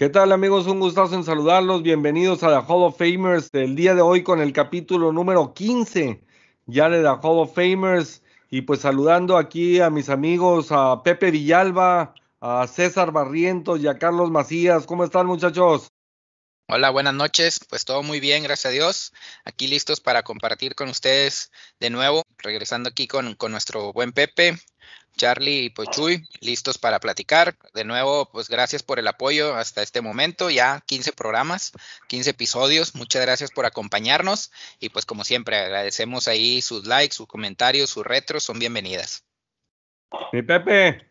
¿Qué tal amigos? Un gustazo en saludarlos. Bienvenidos a The Hall of Famers. El día de hoy con el capítulo número 15 ya de The Hall of Famers. Y pues saludando aquí a mis amigos, a Pepe Villalba, a César Barrientos y a Carlos Macías. ¿Cómo están muchachos? Hola, buenas noches. Pues todo muy bien, gracias a Dios. Aquí listos para compartir con ustedes de nuevo, regresando aquí con, con nuestro buen Pepe. Charlie y Pochuy, listos para platicar. De nuevo, pues gracias por el apoyo hasta este momento, ya 15 programas, 15 episodios. Muchas gracias por acompañarnos y pues como siempre agradecemos ahí sus likes, sus comentarios, sus retros, son bienvenidas. Mi Pepe.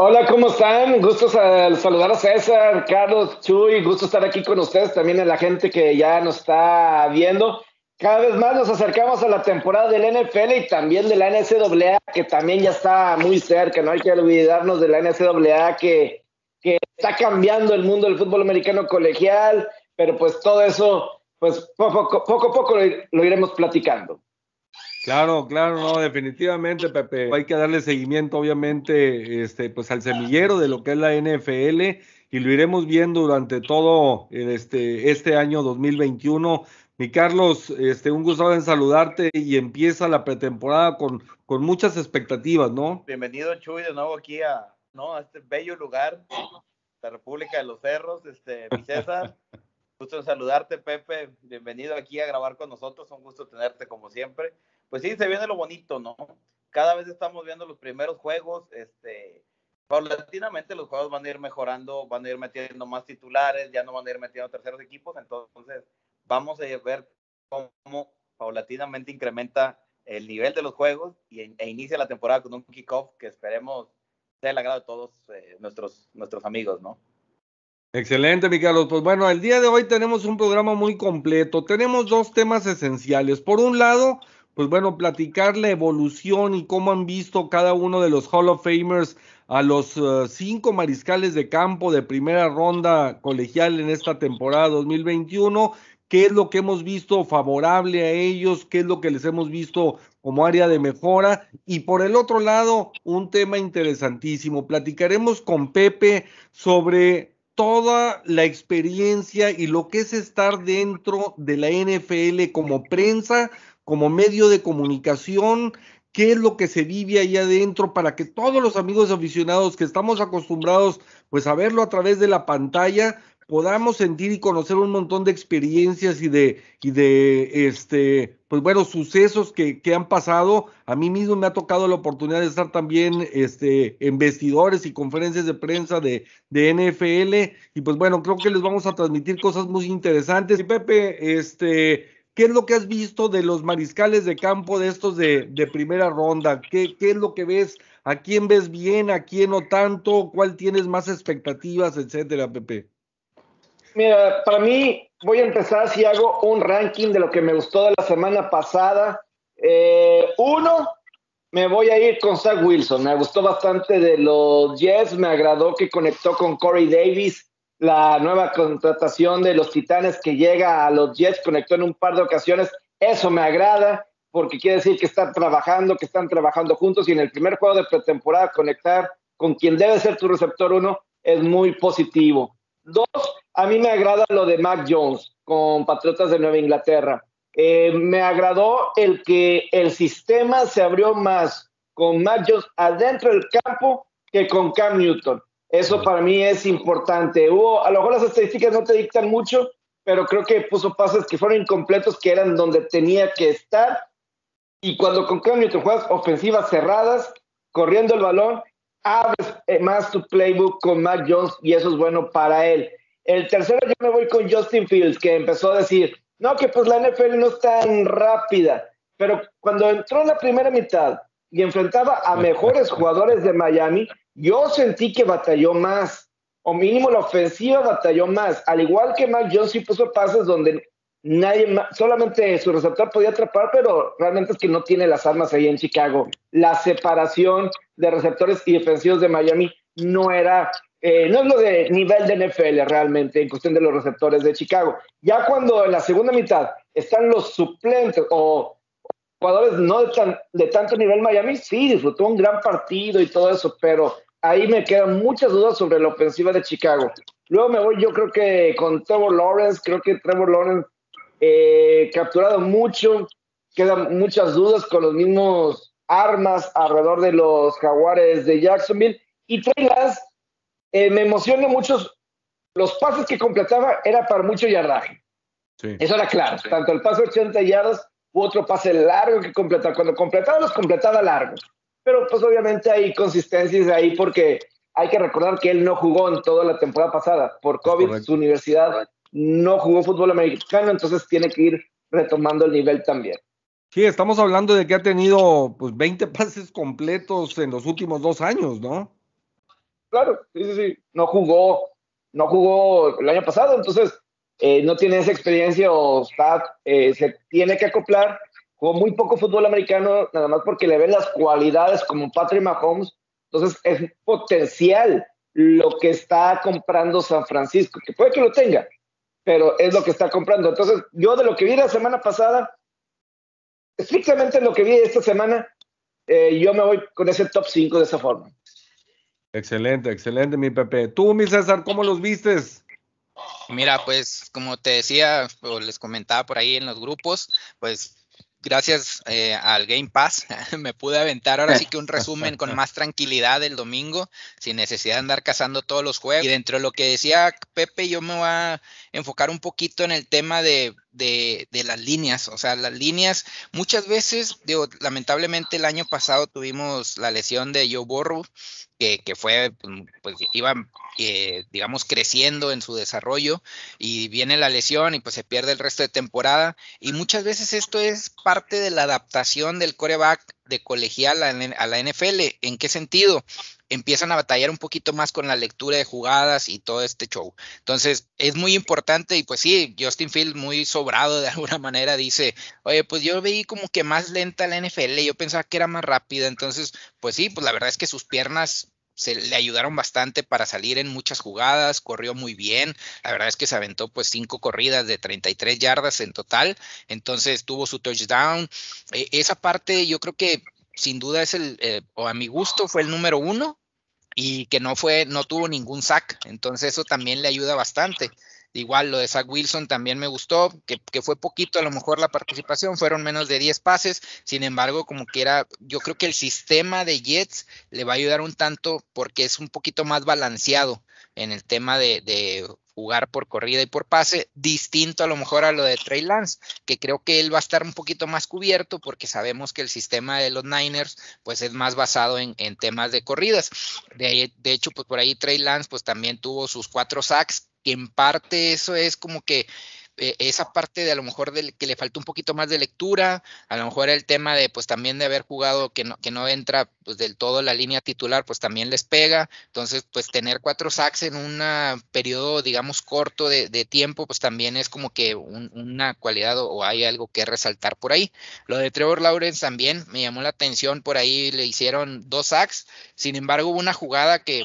Hola, ¿cómo están? Gusto saludar a César, Carlos, Chuy, gusto estar aquí con ustedes, también a la gente que ya nos está viendo. Cada vez más nos acercamos a la temporada del NFL y también de la NCAA, que también ya está muy cerca, no hay que olvidarnos de la NCAA que, que está cambiando el mundo del fútbol americano colegial, pero pues todo eso, pues poco a poco, poco, lo, iremos platicando. Claro, claro, no, definitivamente, Pepe. Hay que darle seguimiento, obviamente, este, pues al semillero de lo que es la NFL y lo iremos viendo durante todo este, este año 2021 mi Carlos, este, un gusto en saludarte y empieza la pretemporada con, con muchas expectativas, ¿no? Bienvenido, Chuy, de nuevo aquí a, ¿no? a este bello lugar, la República de los Cerros, este, mi César. Gusto saludarte, Pepe. Bienvenido aquí a grabar con nosotros. Un gusto tenerte como siempre. Pues sí, se viene lo bonito, ¿no? Cada vez estamos viendo los primeros juegos. Este, paulatinamente los juegos van a ir mejorando, van a ir metiendo más titulares, ya no van a ir metiendo terceros equipos. Entonces, vamos a ver cómo paulatinamente incrementa el nivel de los juegos y, e inicia la temporada con un kickoff que esperemos sea el agrado de todos eh, nuestros, nuestros amigos, ¿no? Excelente, mi Carlos. Pues bueno, el día de hoy tenemos un programa muy completo. Tenemos dos temas esenciales. Por un lado, pues bueno, platicar la evolución y cómo han visto cada uno de los Hall of Famers a los eh, cinco mariscales de campo de primera ronda colegial en esta temporada 2021 qué es lo que hemos visto favorable a ellos, qué es lo que les hemos visto como área de mejora. Y por el otro lado, un tema interesantísimo. Platicaremos con Pepe sobre toda la experiencia y lo que es estar dentro de la NFL como prensa, como medio de comunicación, qué es lo que se vive ahí adentro para que todos los amigos aficionados que estamos acostumbrados pues a verlo a través de la pantalla, podamos sentir y conocer un montón de experiencias y de, y de este, pues bueno, sucesos que, que, han pasado. A mí mismo me ha tocado la oportunidad de estar también este, en vestidores y conferencias de prensa de, de NFL. Y pues bueno, creo que les vamos a transmitir cosas muy interesantes. Y Pepe, este, ¿qué es lo que has visto de los mariscales de campo de estos de, de primera ronda? ¿Qué, ¿Qué es lo que ves? ¿A quién ves bien? ¿A quién no tanto? ¿Cuál tienes más expectativas, etcétera, Pepe? Mira, para mí voy a empezar si hago un ranking de lo que me gustó de la semana pasada. Eh, uno, me voy a ir con Zach Wilson. Me gustó bastante de los Jets. Me agradó que conectó con Corey Davis, la nueva contratación de los Titanes que llega a los Jets. Conectó en un par de ocasiones. Eso me agrada porque quiere decir que están trabajando, que están trabajando juntos y en el primer juego de pretemporada conectar con quien debe ser tu receptor uno es muy positivo. Dos, a mí me agrada lo de Mac Jones con Patriotas de Nueva Inglaterra. Eh, me agradó el que el sistema se abrió más con Mac Jones adentro del campo que con Cam Newton. Eso para mí es importante. Hubo, a lo mejor las estadísticas no te dictan mucho, pero creo que puso pases que fueron incompletos, que eran donde tenía que estar. Y cuando con Cam Newton juegas ofensivas cerradas, corriendo el balón, abres eh, más tu playbook con Mac Jones y eso es bueno para él. El tercero yo me voy con Justin Fields, que empezó a decir, no, que pues la NFL no es tan rápida, pero cuando entró en la primera mitad y enfrentaba a mejores jugadores de Miami, yo sentí que batalló más, o mínimo la ofensiva batalló más, al igual que Mac Jones puso pases donde nadie solamente su receptor podía atrapar, pero realmente es que no tiene las armas ahí en Chicago. La separación de receptores y defensivos de Miami no era, eh, no es lo de nivel de NFL realmente en cuestión de los receptores de Chicago. Ya cuando en la segunda mitad están los suplentes o jugadores no de, de tanto nivel Miami, sí, disfrutó un gran partido y todo eso, pero ahí me quedan muchas dudas sobre la ofensiva de Chicago. Luego me voy, yo creo que con Trevor Lawrence, creo que Trevor Lawrence eh, capturado mucho, quedan muchas dudas con los mismos armas alrededor de los jaguares de Jacksonville. Y Trey eh, me emociona mucho, los pases que completaba era para mucho yardaje. Eso era claro, tanto el pase 80 yardas u otro pase largo que completaba. Cuando completaba, los completaba largos. Pero pues obviamente hay consistencias ahí porque hay que recordar que él no jugó en toda la temporada pasada. Por COVID, su universidad no jugó fútbol americano, entonces tiene que ir retomando el nivel también. Sí, estamos hablando de que ha tenido pues 20 pases completos en los últimos dos años, ¿no? Claro, sí, sí, sí. No jugó, no jugó el año pasado, entonces eh, no tiene esa experiencia o está, eh, se tiene que acoplar. Jugó muy poco fútbol americano, nada más porque le ven las cualidades como Patrick Mahomes. Entonces es potencial lo que está comprando San Francisco, que puede que lo tenga, pero es lo que está comprando. Entonces, yo de lo que vi la semana pasada, estrictamente lo que vi esta semana, eh, yo me voy con ese top 5 de esa forma. Excelente, excelente, mi Pepe. Tú, mi César, ¿cómo los vistes? Mira, pues como te decía o les comentaba por ahí en los grupos, pues gracias eh, al Game Pass me pude aventar ahora sí que un resumen con más tranquilidad el domingo, sin necesidad de andar cazando todos los juegos. Y dentro de lo que decía Pepe, yo me voy a enfocar un poquito en el tema de, de, las líneas. O sea, las líneas, muchas veces, digo, lamentablemente el año pasado tuvimos la lesión de Joe Burrow que, fue, pues iba, eh, digamos, creciendo en su desarrollo y viene la lesión y pues se pierde el resto de temporada. Y muchas veces esto es parte de la adaptación del coreback de colegial a la NFL. ¿En qué sentido? Empiezan a batallar un poquito más con la lectura de jugadas y todo este show. Entonces, es muy importante y pues sí, Justin Field muy sobrado de alguna manera dice, oye, pues yo veí como que más lenta la NFL, yo pensaba que era más rápida, entonces, pues sí, pues la verdad es que sus piernas se le ayudaron bastante para salir en muchas jugadas, corrió muy bien, la verdad es que se aventó pues cinco corridas de 33 yardas en total, entonces tuvo su touchdown, e, esa parte yo creo que sin duda es el, eh, o a mi gusto fue el número uno y que no fue, no tuvo ningún sack, entonces eso también le ayuda bastante. Igual lo de Zach Wilson también me gustó, que, que, fue poquito a lo mejor la participación, fueron menos de 10 pases, sin embargo, como que era, yo creo que el sistema de Jets le va a ayudar un tanto porque es un poquito más balanceado en el tema de jugar por corrida y por pase, distinto a lo mejor a lo de Trey Lance, que creo que él va a estar un poquito más cubierto porque sabemos que el sistema de los Niners pues es más basado en, temas de corridas. De, de, hecho, pues por ahí Trey Lance pues también tuvo sus cuatro sacks, que en parte eso es como que eh, esa parte de a lo mejor que le faltó un poquito más de lectura, a lo mejor el tema de pues también de haber jugado que no, que no entra pues del todo la línea titular, pues también les pega. Entonces, pues tener cuatro sacks en un periodo, digamos, corto de, tiempo, pues también es como que una cualidad o, hay algo que resaltar por ahí. Lo de Trevor Lawrence también me llamó la atención, por ahí le hicieron dos sacks, sin embargo hubo una jugada que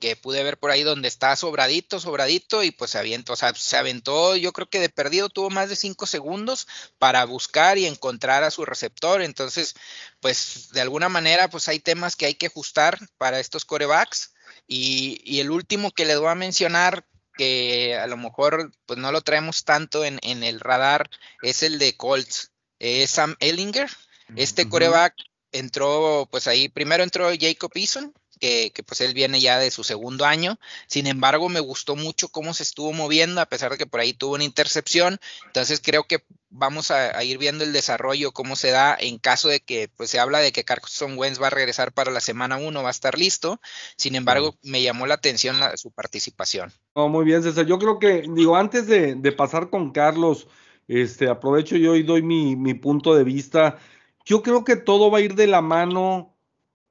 que pude ver por ahí donde está sobradito, sobradito, y pues se aventó, o sea, se aventó, yo creo que de perdido tuvo más de cinco segundos para buscar y encontrar a su receptor. Entonces, pues de alguna manera, pues hay temas que hay que ajustar para estos corebacks. Y, y el último que les voy a mencionar, que a lo mejor pues no lo traemos tanto en, en el radar, es el de Colts, es Sam Ellinger. Este coreback entró, pues ahí primero entró Jacob Eason, que, pues él viene ya de su segundo año. Sin embargo, me gustó mucho cómo se estuvo moviendo, a pesar de que por ahí tuvo una intercepción. Entonces creo que vamos a, ir viendo el desarrollo, cómo se da en caso de que pues se habla de que Carson Wentz va a regresar para la semana 1, va a estar listo. Sin embargo, me llamó la atención su participación. muy bien, César. Yo creo que, digo, antes de, pasar con Carlos, este, aprovecho yo y doy mi, mi punto de vista. Yo creo que todo va a ir de la mano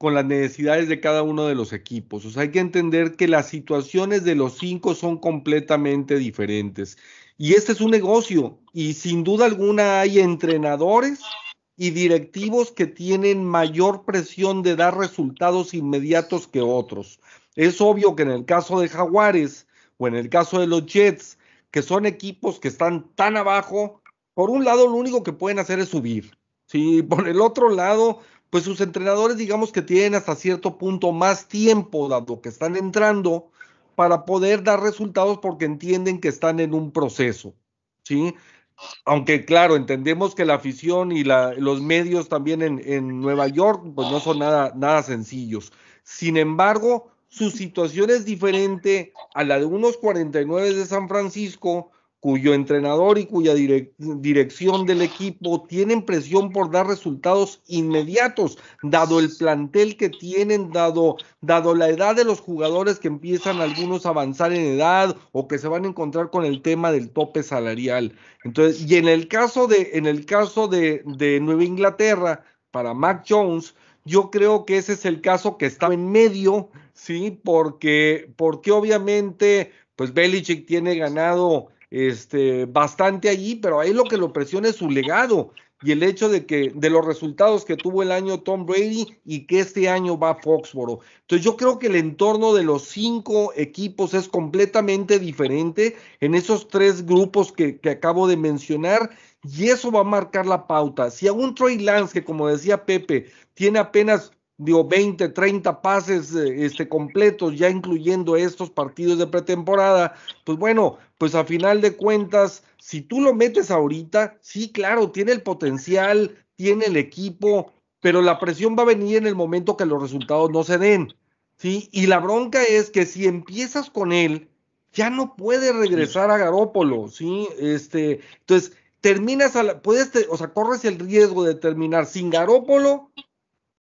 con las necesidades de cada uno de los equipos. O sea, hay que entender que las situaciones de los cinco son completamente diferentes. Y este es un negocio y sin duda alguna hay entrenadores y directivos que tienen mayor presión de dar resultados inmediatos que otros. Es obvio que en el caso de Jaguares o en el caso de los Jets, que son equipos que están tan abajo, por un lado lo único que pueden hacer es subir. Si por el otro lado pues sus entrenadores digamos que tienen hasta cierto punto más tiempo, dado que están entrando, para poder dar resultados porque entienden que están en un proceso, ¿sí? Aunque claro, entendemos que la afición y la, los medios también en, en, Nueva York, pues no son nada, nada sencillos. Sin embargo, su situación es diferente a la de unos 49 de San Francisco, cuyo entrenador y cuya dirección del equipo tienen presión por dar resultados inmediatos, dado el plantel que tienen, dado, dado la edad de los jugadores que empiezan algunos a avanzar en edad o que se van a encontrar con el tema del tope salarial. Entonces, y en el caso de, en el caso de, de Nueva Inglaterra, para Mac Jones, yo creo que ese es el caso que está en medio, ¿sí? Porque, porque obviamente, pues Belichick tiene ganado este, bastante allí, pero ahí lo que lo presiona es su legado y el hecho de que de los resultados que tuvo el año Tom Brady y que este año va Foxboro. Entonces yo creo que el entorno de los cinco equipos es completamente diferente en esos tres grupos que, que acabo de mencionar y eso va a marcar la pauta. Si a un Troy Lance que como decía Pepe tiene apenas digo, 20, 30 pases eh, este, completos, ya incluyendo estos partidos de pretemporada, pues bueno, pues a final de cuentas, si tú lo metes ahorita, sí, claro, tiene el potencial, tiene el equipo, pero la presión va a venir en el momento que los resultados no se den, ¿sí? Y la bronca es que si empiezas con él, ya no puede regresar a Garópolo, ¿sí? Este, entonces, terminas a la, puedes, o sea, corres el riesgo de terminar sin Garópolo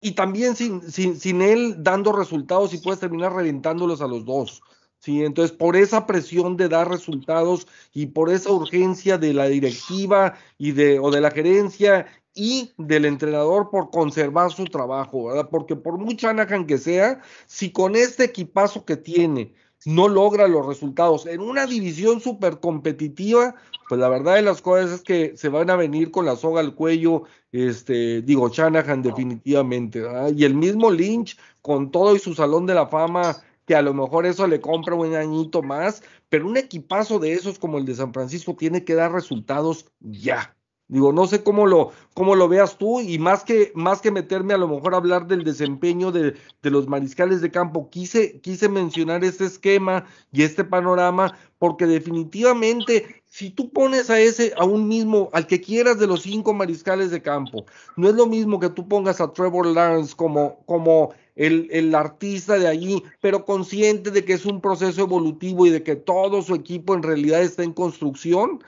y también sin, sin, sin, él dando resultados y puedes terminar reventándolos a los dos. ¿sí? Entonces, por esa presión de dar resultados y por esa urgencia de la directiva y de, o de la gerencia y del entrenador por conservar su trabajo, ¿verdad? Porque por muy Shanahan que sea, si con este equipazo que tiene no logra los resultados en una división súper competitiva, pues la verdad de las cosas es que se van a venir con la soga al cuello, este, digo, Shanahan definitivamente, y el mismo Lynch con todo y su salón de la fama, que a lo mejor eso le compra un añito más, pero un equipazo de esos como el de San Francisco tiene que dar resultados ya. Digo, no sé cómo lo, cómo lo veas tú y más que, más que meterme a lo mejor a hablar del desempeño de, de, los mariscales de campo, quise, quise mencionar este esquema y este panorama porque definitivamente si tú pones a ese, a un mismo, al que quieras de los cinco mariscales de campo, no es lo mismo que tú pongas a Trevor Lawrence como, como el, el, artista de allí, pero consciente de que es un proceso evolutivo y de que todo su equipo en realidad está en construcción,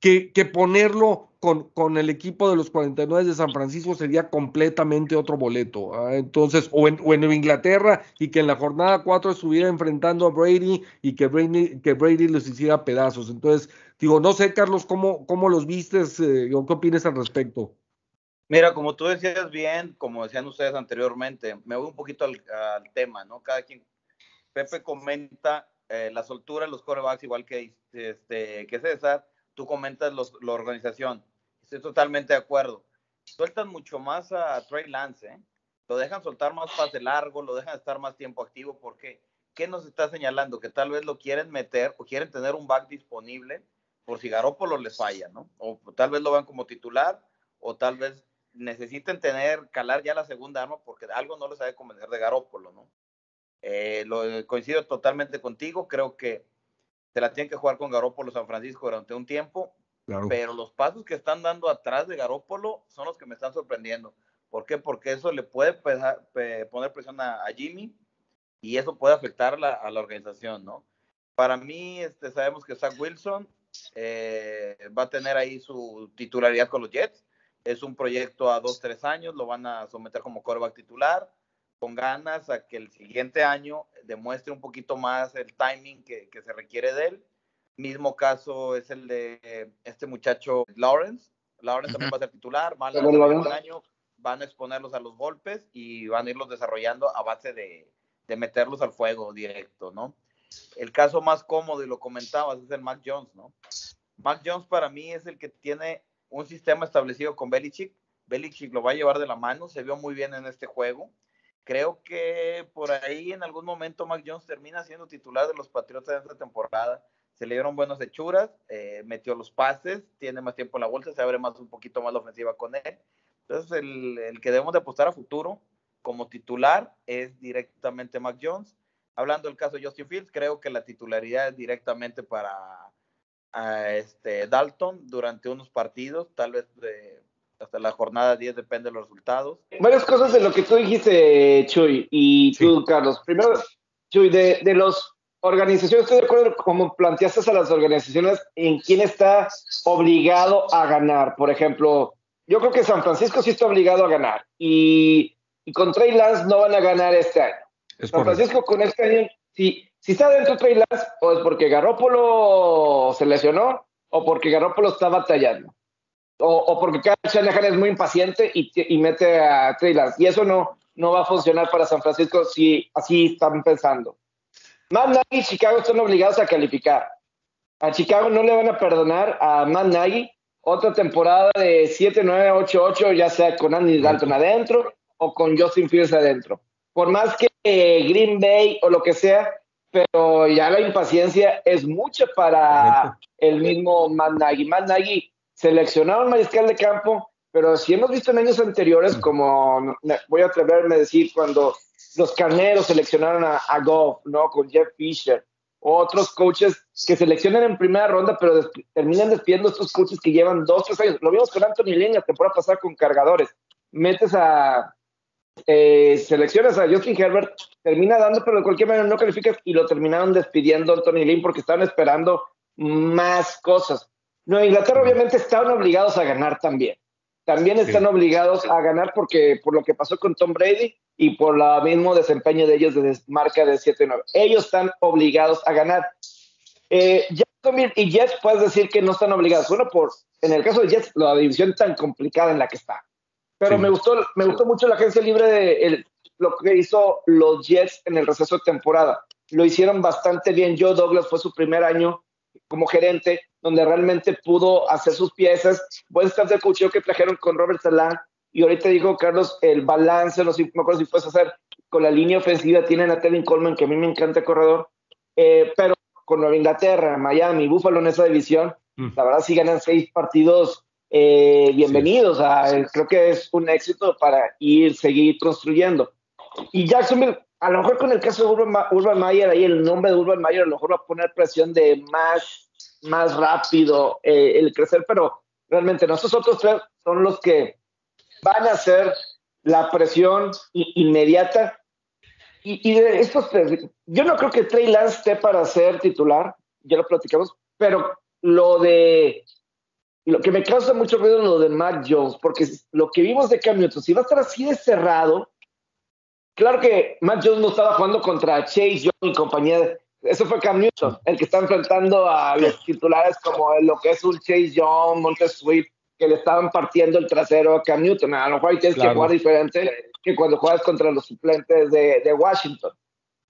que, que ponerlo con, con, el equipo de los 49 de San Francisco sería completamente otro boleto. ¿ah? Entonces, o en, o en, Inglaterra y que en la jornada 4 estuviera enfrentando a Brady y que Brady, que Brady los hiciera pedazos. Entonces, digo, no sé, Carlos, ¿cómo, cómo los vistes eh, o qué opinas al respecto? Mira, como tú decías bien, como decían ustedes anteriormente, me voy un poquito al, tema, ¿no? Cada quien, Pepe comenta eh, la soltura de los corebacks, igual que, este, que César, tú comentas los, la organización. Estoy totalmente de acuerdo. Sueltan mucho más a Trey Lance, ¿eh? Lo dejan soltar más pase largo, lo dejan estar más tiempo activo, porque ¿qué nos está señalando? Que tal vez lo quieren meter o quieren tener un back disponible por si Garópolo les falla, ¿no? O tal vez lo vean como titular, o tal vez necesiten tener, calar ya la segunda arma porque algo no les sabe convencer de Garópolo, ¿no? Eh, lo, coincido totalmente contigo, creo que se la tienen que jugar con Garópolo San Francisco durante un tiempo, pero los pasos que están dando atrás de Garópolo son los que me están sorprendiendo. ¿Por qué? Porque eso le puede poner presión a, Jimmy y eso puede afectar a la organización, ¿no? Para mí, este, sabemos que Zach Wilson eh, va a tener ahí su titularidad con los Jets. Es un proyecto a dos, tres años, lo van a someter como quarterback titular, con ganas a que el siguiente año demuestre un poquito más el timing que se requiere de él. Mismo caso es el de este muchacho Lawrence. Lawrence también va a ser titular, van a, año, van a exponerlos a los golpes y van a irlos desarrollando a base de, de meterlos al fuego directo, ¿no? El caso más cómodo, y lo comentabas, es el Mac Jones, ¿no? Mac Jones para mí es el que tiene un sistema establecido con Belichick. Belichick lo va a llevar de la mano, se vio muy bien en este juego. Creo que por ahí en algún momento Mac Jones termina siendo titular de los Patriotas de esta temporada. Se le dieron buenas hechuras, eh, metió los pases, tiene más tiempo en la bolsa, se abre más un poquito más la ofensiva con él. Entonces el, el que debemos de apostar a futuro como titular es directamente Mac Jones hablando del caso de Justin Fields, creo que la titularidad es directamente para este Dalton durante unos partidos, tal vez hasta la jornada 10 depende de los resultados. Varias cosas de lo que tú dijiste, Chuy, y tú, Carlos. Primero, Chuy, de, de los organizaciones, estoy de acuerdo como planteaste a las organizaciones en quién está obligado a ganar. Por ejemplo, yo creo que San Francisco sí está obligado a ganar y, y con Trey Lance no van a ganar este año. San Francisco con este año, si, si está dentro Trey Lance, o es porque Garópolo se lesionó o porque Garópolo está batallando. O, o porque Kyle Shanahan es muy impaciente y, y mete a Trey Lance. Y eso no, no va a funcionar para San Francisco si así están pensando. Matt Nagy y Chicago están obligados a calificar. A Chicago no le van a perdonar a Matt Nagy otra temporada de 7-9, 8-8, ya sea con Andy Dalton adentro o con Justin Fields adentro. Por más que Green Bay o lo que sea, pero ya la impaciencia es mucha para el mismo Matt Nagy. Matt Nagy seleccionaron mariscal de campo, pero si hemos visto en años anteriores, como voy a atreverme a decir, cuando los carneros seleccionaron a, Goff, ¿no? Con Jeff Fisher. Otros coaches que seleccionan en primera ronda, pero terminan despidiendo a estos coaches que llevan dos, tres años. Lo vimos con Anthony Lynn la temporada pasada con cargadores. Metes a. Eh, seleccionas a Justin Herbert, termina dando, pero de cualquier manera no calificas y lo terminaron despidiendo a Anthony Lynn porque estaban esperando más cosas. Nueva Inglaterra obviamente estaban obligados a ganar también. También están obligados a ganar porque por lo que pasó con Tom Brady y por el mismo desempeño de ellos de marca de 7-9. Ellos están obligados a ganar. Eh, y Jets puedes decir que no están obligados. Bueno, por, en el caso de Jets, la división tan complicada en la que está. Pero me gustó me gustó mucho la agencia libre de lo que hizo los Jets en el receso de temporada. Lo hicieron bastante bien. Joe Douglas fue su primer año como gerente, donde realmente pudo hacer sus piezas. Buen staff de coaching que trajeron con Robert Salah y ahorita dijo Carlos, el balance, no, sé, no acuerdo si puedes hacer con la línea ofensiva, tienen a Tevin Coleman, que a mí me encanta el corredor, eh, pero con Nueva Inglaterra, Miami, Buffalo en esa división, mm. la verdad sí ganan seis partidos eh, bienvenidos, creo que es un éxito para ir, seguir construyendo. Y Jacksonville, a lo mejor con el caso de Urban, Urban Mayer, ahí el nombre de Urban Mayer a lo mejor va a poner presión de más, más rápido eh, el crecer, pero realmente no, esos otros tres son los que van a ser la presión inmediata. Y, de estos yo no creo que Trey Lance esté para ser titular, ya lo platicamos, pero lo de lo que me causa mucho ruido es lo de Matt Jones, porque lo que vimos de Cam Newton, si va a estar así de cerrado, claro que Matt Jones no estaba jugando contra Chase Young y compañía, eso fue Cam Newton, el que está enfrentando a los titulares como lo que es un Chase Young, Montez Swift, que le estaban partiendo el trasero a Cam Newton. A lo mejor tienes que jugar diferente que cuando juegas contra los suplentes de, de, Washington.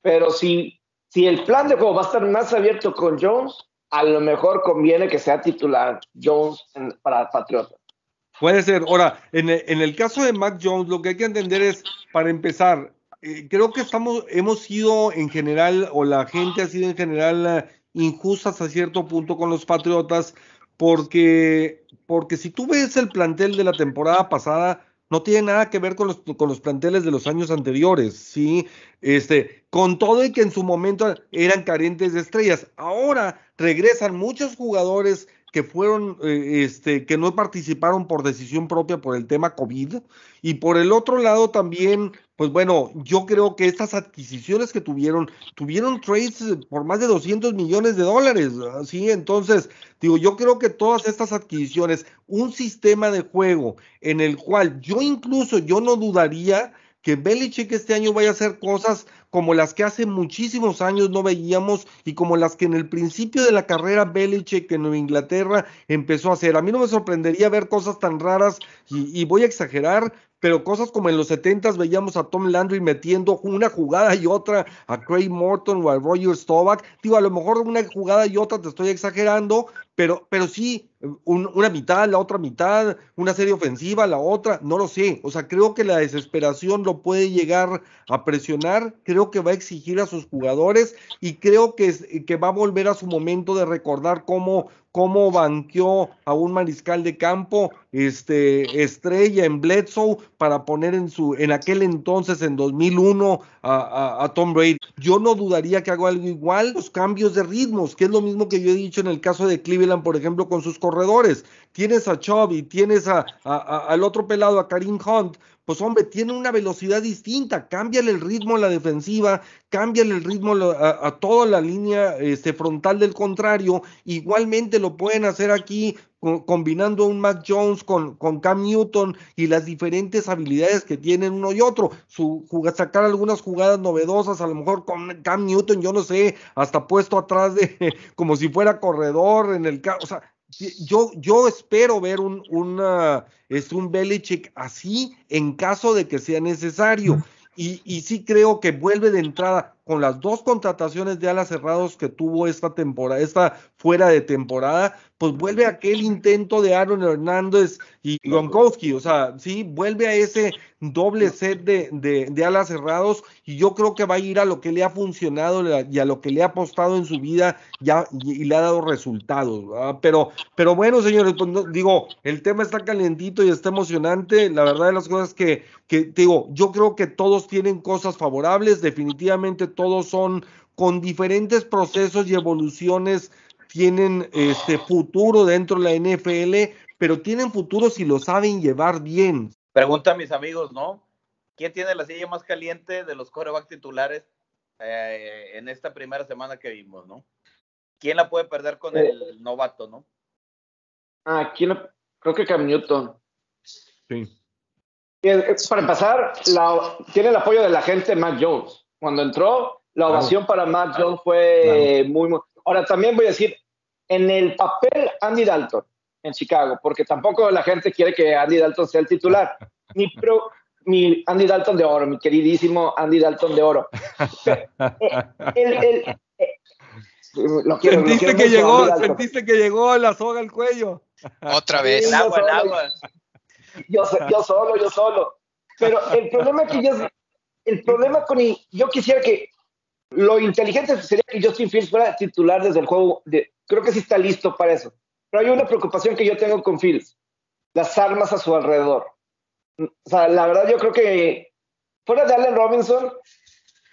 Pero si, si el plan de juego va a estar más abierto con Jones, a lo mejor conviene que sea titular Jones para Patriotas. Puede ser. Ahora, en en el, caso de Mac Jones, lo que hay que entender es, para empezar, eh, creo que estamos, hemos sido en general, o la gente ha sido en general uh, injusta hasta cierto punto con los Patriotas, porque, porque si tú ves el plantel de la temporada pasada, no tiene nada que ver con los, con los planteles de los años anteriores, ¿sí? Este, con todo y que en su momento eran carentes de estrellas. Ahora regresan muchos jugadores que fueron, eh, este, que no participaron por decisión propia por el tema COVID. Y por el otro lado también, pues bueno, yo creo que estas adquisiciones que tuvieron, tuvieron trades por más de 200 millones de dólares, ¿sí? Entonces, digo, yo creo que todas estas adquisiciones, un sistema de juego en el cual yo incluso, yo no dudaría que Belichick este año vaya a hacer cosas como las que hace muchísimos años no veíamos y como las que en el principio de la carrera Belichick en Inglaterra empezó a hacer. A mí no me sorprendería ver cosas tan raras y, voy a exagerar, pero cosas como en los 70 veíamos a Tom Landry metiendo una jugada y otra a Craig Morton o a Roger Staubach. Digo, a lo mejor una jugada y otra te estoy exagerando, pero sí, una mitad, la otra mitad, una serie ofensiva, la otra, no lo sé. O sea, creo que la desesperación lo puede llegar a presionar, creo que va a exigir a sus jugadores y creo que, que va a volver a su momento de recordar cómo cómo banqueó a un mariscal de campo, este, estrella en Bledsoe, para poner en su, en aquel entonces, en 2001, a, Tom Brady. Yo no dudaría que haga algo igual, los cambios de ritmos, que es lo mismo que yo he dicho en el caso de Cleveland, por ejemplo, con sus. Tienes a Chubb y tienes a, al otro pelado, a Karim Hunt, pues hombre, tiene una velocidad distinta, cámbiale el ritmo a la defensiva, cámbiale el ritmo a, toda la línea este, frontal del contrario, igualmente lo pueden hacer aquí combinando un Mac Jones con, Cam Newton y las diferentes habilidades que tienen uno y otro, su, sacar algunas jugadas novedosas, a lo mejor con Cam Newton, yo no sé, hasta puesto atrás de como si fuera corredor en el, o yo, yo espero ver un, una, es un Belichick así en caso de que sea necesario. Y, y, sí creo que vuelve de entrada con las dos contrataciones de alas cerrados que tuvo esta temporada, esta fuera de temporada, pues vuelve a aquel intento de Aaron Hernández y Gronkowski, o sea, sí, vuelve a ese doble set de, de, alas cerrados y yo creo que va a ir a lo que le ha funcionado y a lo que le ha apostado en su vida ya y, le ha dado resultados, pero, pero bueno, señores, pues digo, el tema está calientito y está emocionante, la verdad de las cosas que, que digo, yo creo que todos tienen cosas favorables, definitivamente todos son con diferentes procesos y evoluciones tienen este futuro dentro de la NFL, pero tienen futuro si lo saben llevar bien. Pregunta a mis amigos, ¿no? ¿Quién tiene la silla más caliente de los coreback titulares eh, en esta primera semana que vimos, ¿no? ¿Quién la puede perder con eh. el novato, no? Ah, ¿quién? Creo que Cam Newton. Sí. Para empezar, tiene el apoyo de la gente Matt Jones. Cuando entró, la ovación para Matt Jones fue muy, muy... Ahora, también voy a decir, en el papel Andy Dalton en Chicago, porque tampoco la gente quiere que Andy Dalton sea el titular. Mi, pro, mi Andy Dalton de oro, mi queridísimo Andy Dalton de oro. Eh, sentiste, que llegó, sentiste que llegó la soga al cuello. Otra vez. el agua, el agua. Yo, yo solo, yo solo. Pero el problema que yo, el problema con yo quisiera que lo inteligente sería que Justin Fields fuera titular desde el juego. De, creo que sí está listo para eso. Pero hay una preocupación que yo tengo con Fields: las armas a su alrededor. O sea, la verdad, yo creo que fuera de Allen Robinson,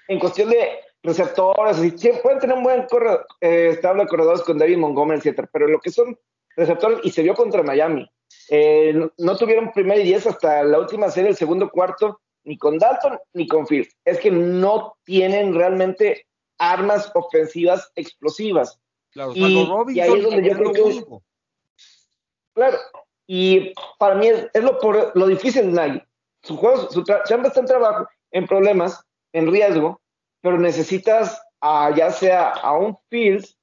en cuestión de receptores, pueden tener un buen corredor, eh, estable de corredores con David Montgomery, etcétera, pero lo que son receptores, y se vio contra Miami, eh, no, no, tuvieron primer y diez hasta la última serie, el segundo cuarto, ni con Dalton ni con Fields. Es que no tienen realmente armas ofensivas explosivas. Claro, y, y ahí es donde yo creo que... Claro, y para mí es, lo, por, lo difícil, Nagy. Su juego, su chamba está en trabajo, en problemas, en riesgo, pero necesitas a, ya sea a un Fields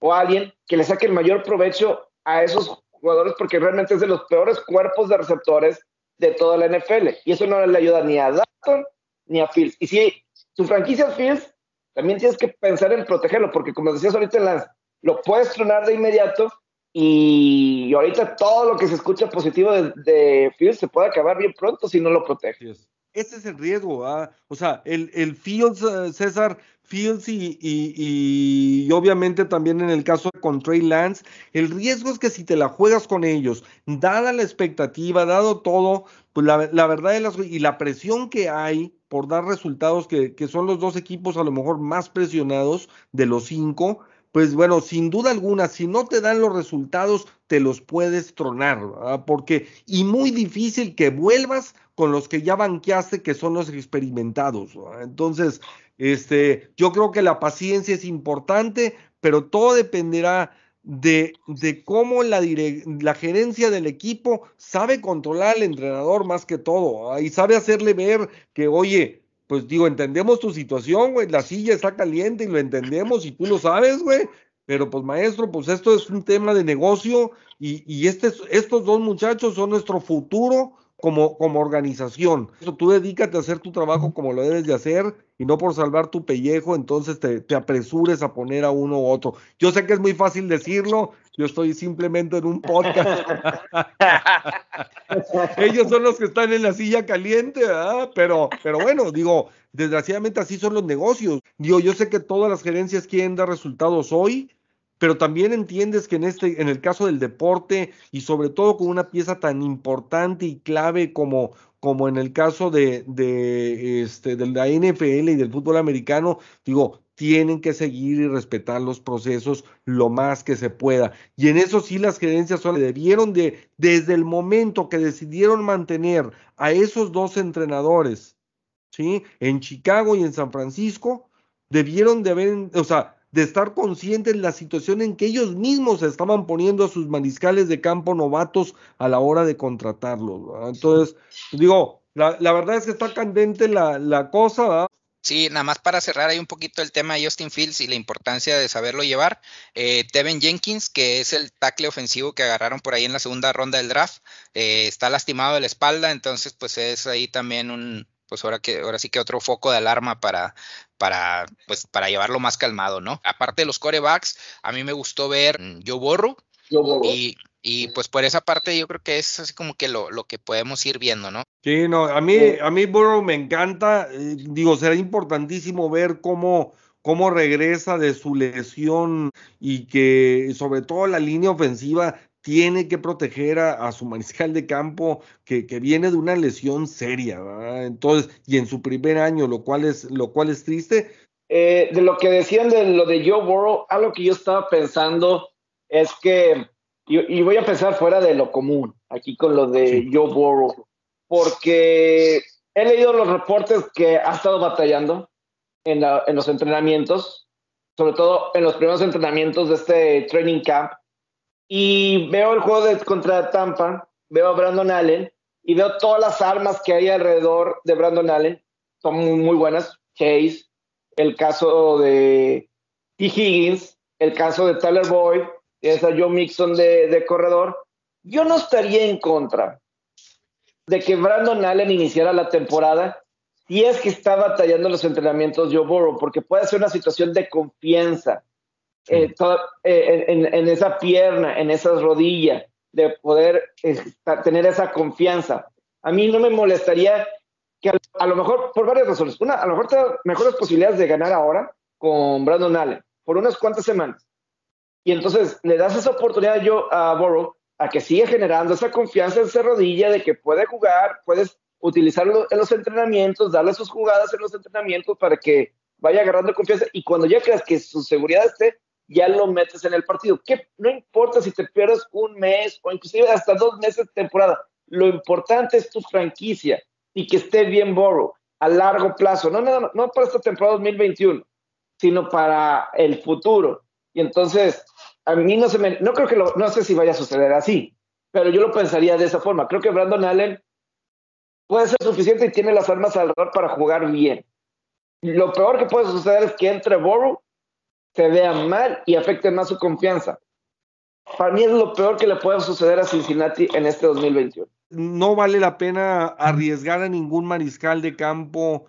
o a alguien que le saque el mayor provecho a esos jugadores porque realmente es de los peores cuerpos de receptores de toda la NFL. Y eso no le ayuda ni a Dalton ni a Fields. Y si tu franquicia es Fields, también tienes que pensar en protegerlo, porque como decías ahorita en las, lo puedes tronar de inmediato y ahorita todo lo que se escucha positivo de, Fields se puede acabar bien pronto si no lo proteges. Ese es el riesgo, ¿ah? o sea, el, el Fields, eh, César, Fields y, y, obviamente también en el caso con Trey Lance, el riesgo es que si te la juegas con ellos, dada la expectativa, dado todo, pues la, verdad de las, y la presión que hay por dar resultados que, que, son los dos equipos a lo mejor más presionados de los cinco, pues bueno, sin duda alguna, si no te dan los resultados, te los puedes tronar, porque y muy difícil que vuelvas con los que ya banqueaste, que son los experimentados. Entonces, este, yo creo que la paciencia es importante, pero todo dependerá de, de cómo la, la gerencia del equipo sabe controlar al entrenador más que todo y sabe hacerle ver que, oye, pues digo, entendemos tu situación, güey, la silla está caliente y lo entendemos y tú lo sabes, güey, pero pues maestro, pues esto es un tema de negocio y, y este, estos dos muchachos son nuestro futuro como, como organización. Tú dedícate a hacer tu trabajo como lo debes de hacer y no por salvar tu pellejo, entonces te, te, apresures a poner a uno u otro. Yo sé que es muy fácil decirlo, yo estoy simplemente en un podcast. Ellos son los que están en la silla caliente, ¿verdad? Pero, pero bueno, digo, desgraciadamente así son los negocios. Digo, yo sé que todas las gerencias quieren dar resultados hoy, pero también entiendes que en este, en el caso del deporte y sobre todo con una pieza tan importante y clave como, como en el caso de, de, este, de la NFL y del fútbol americano, digo, tienen que seguir y respetar los procesos lo más que se pueda. Y en eso sí las gerencias solo debieron de, desde el momento que decidieron mantener a esos dos entrenadores, ¿sí? En Chicago y en San Francisco, debieron de haber, o sea, de estar conscientes de la situación en que ellos mismos estaban poniendo a sus mariscales de campo novatos a la hora de contratarlos. Entonces, digo, la, verdad es que está candente la, la cosa. ¿verdad? Sí, nada más para cerrar ahí un poquito el tema de Justin Fields y la importancia de saberlo llevar. Eh, Tevin Jenkins, que es el tackle ofensivo que agarraron por ahí en la segunda ronda del draft, eh, está lastimado de la espalda, entonces pues es ahí también un, pues ahora que ahora sí que otro foco de alarma para para pues para llevarlo más calmado, ¿no? Aparte de los corebacks, a mí me gustó ver Joe Borro y y pues por esa parte yo creo que es así como que lo, lo que podemos ir viendo, ¿no? Sí, no, a mí, a mí Burrow me encanta, eh, digo, será importantísimo ver cómo, cómo regresa de su lesión y que sobre todo la línea ofensiva tiene que proteger a, su mariscal de campo que, viene de una lesión seria, ¿verdad? Entonces, y en su primer año, lo cual es, lo cual es triste. Eh, de lo que decían de lo de Joe Burrow, algo que yo estaba pensando es que, y, voy a pensar fuera de lo común, aquí con lo de Joe Burrow, porque he leído los reportes que ha estado batallando en, en los entrenamientos, sobre todo en los primeros entrenamientos de este training camp, y veo el juego de, contra Tampa, veo a Brandon Allen y veo todas las armas que hay alrededor de Brandon Allen. Son muy, buenas. Chase, el caso de T. Higgins, el caso de Tyler Boyd, esa Joe Mixon de, de corredor. Yo no estaría en contra de que Brandon Allen iniciara la temporada si es que está batallando los entrenamientos Joe Burrow, porque puede ser una situación de confianza eh, eh, en, esa pierna, en esas rodillas, de poder tener esa confianza. A mí no me molestaría que a, lo mejor, por varias razones, una, a lo mejor te da mejores posibilidades de ganar ahora con Brandon Allen, por unas cuantas semanas. Y entonces le das esa oportunidad yo a Borough a que siga generando esa confianza en esa rodilla de que puede jugar, puedes utilizarlo en los entrenamientos, darle sus jugadas en los entrenamientos para que vaya agarrando confianza y cuando ya creas que su seguridad esté, ya lo metes en el partido. Que no importa si te pierdes un mes o inclusive hasta dos meses de temporada. Lo importante es tu franquicia y que esté bien Borough a largo plazo, no, no, no para esta temporada 2021, sino para el futuro. Y entonces, a mí no se me, no creo que lo, no sé si vaya a suceder así, pero yo lo pensaría de esa forma. Creo que Brandon Allen puede ser suficiente y tiene las armas alrededor para jugar bien. Lo peor que puede suceder es que entre Borough se vea mal y afecte más su confianza. Para mí es lo peor que le puede suceder a Cincinnati en este 2021. No vale la pena arriesgar a ningún mariscal de campo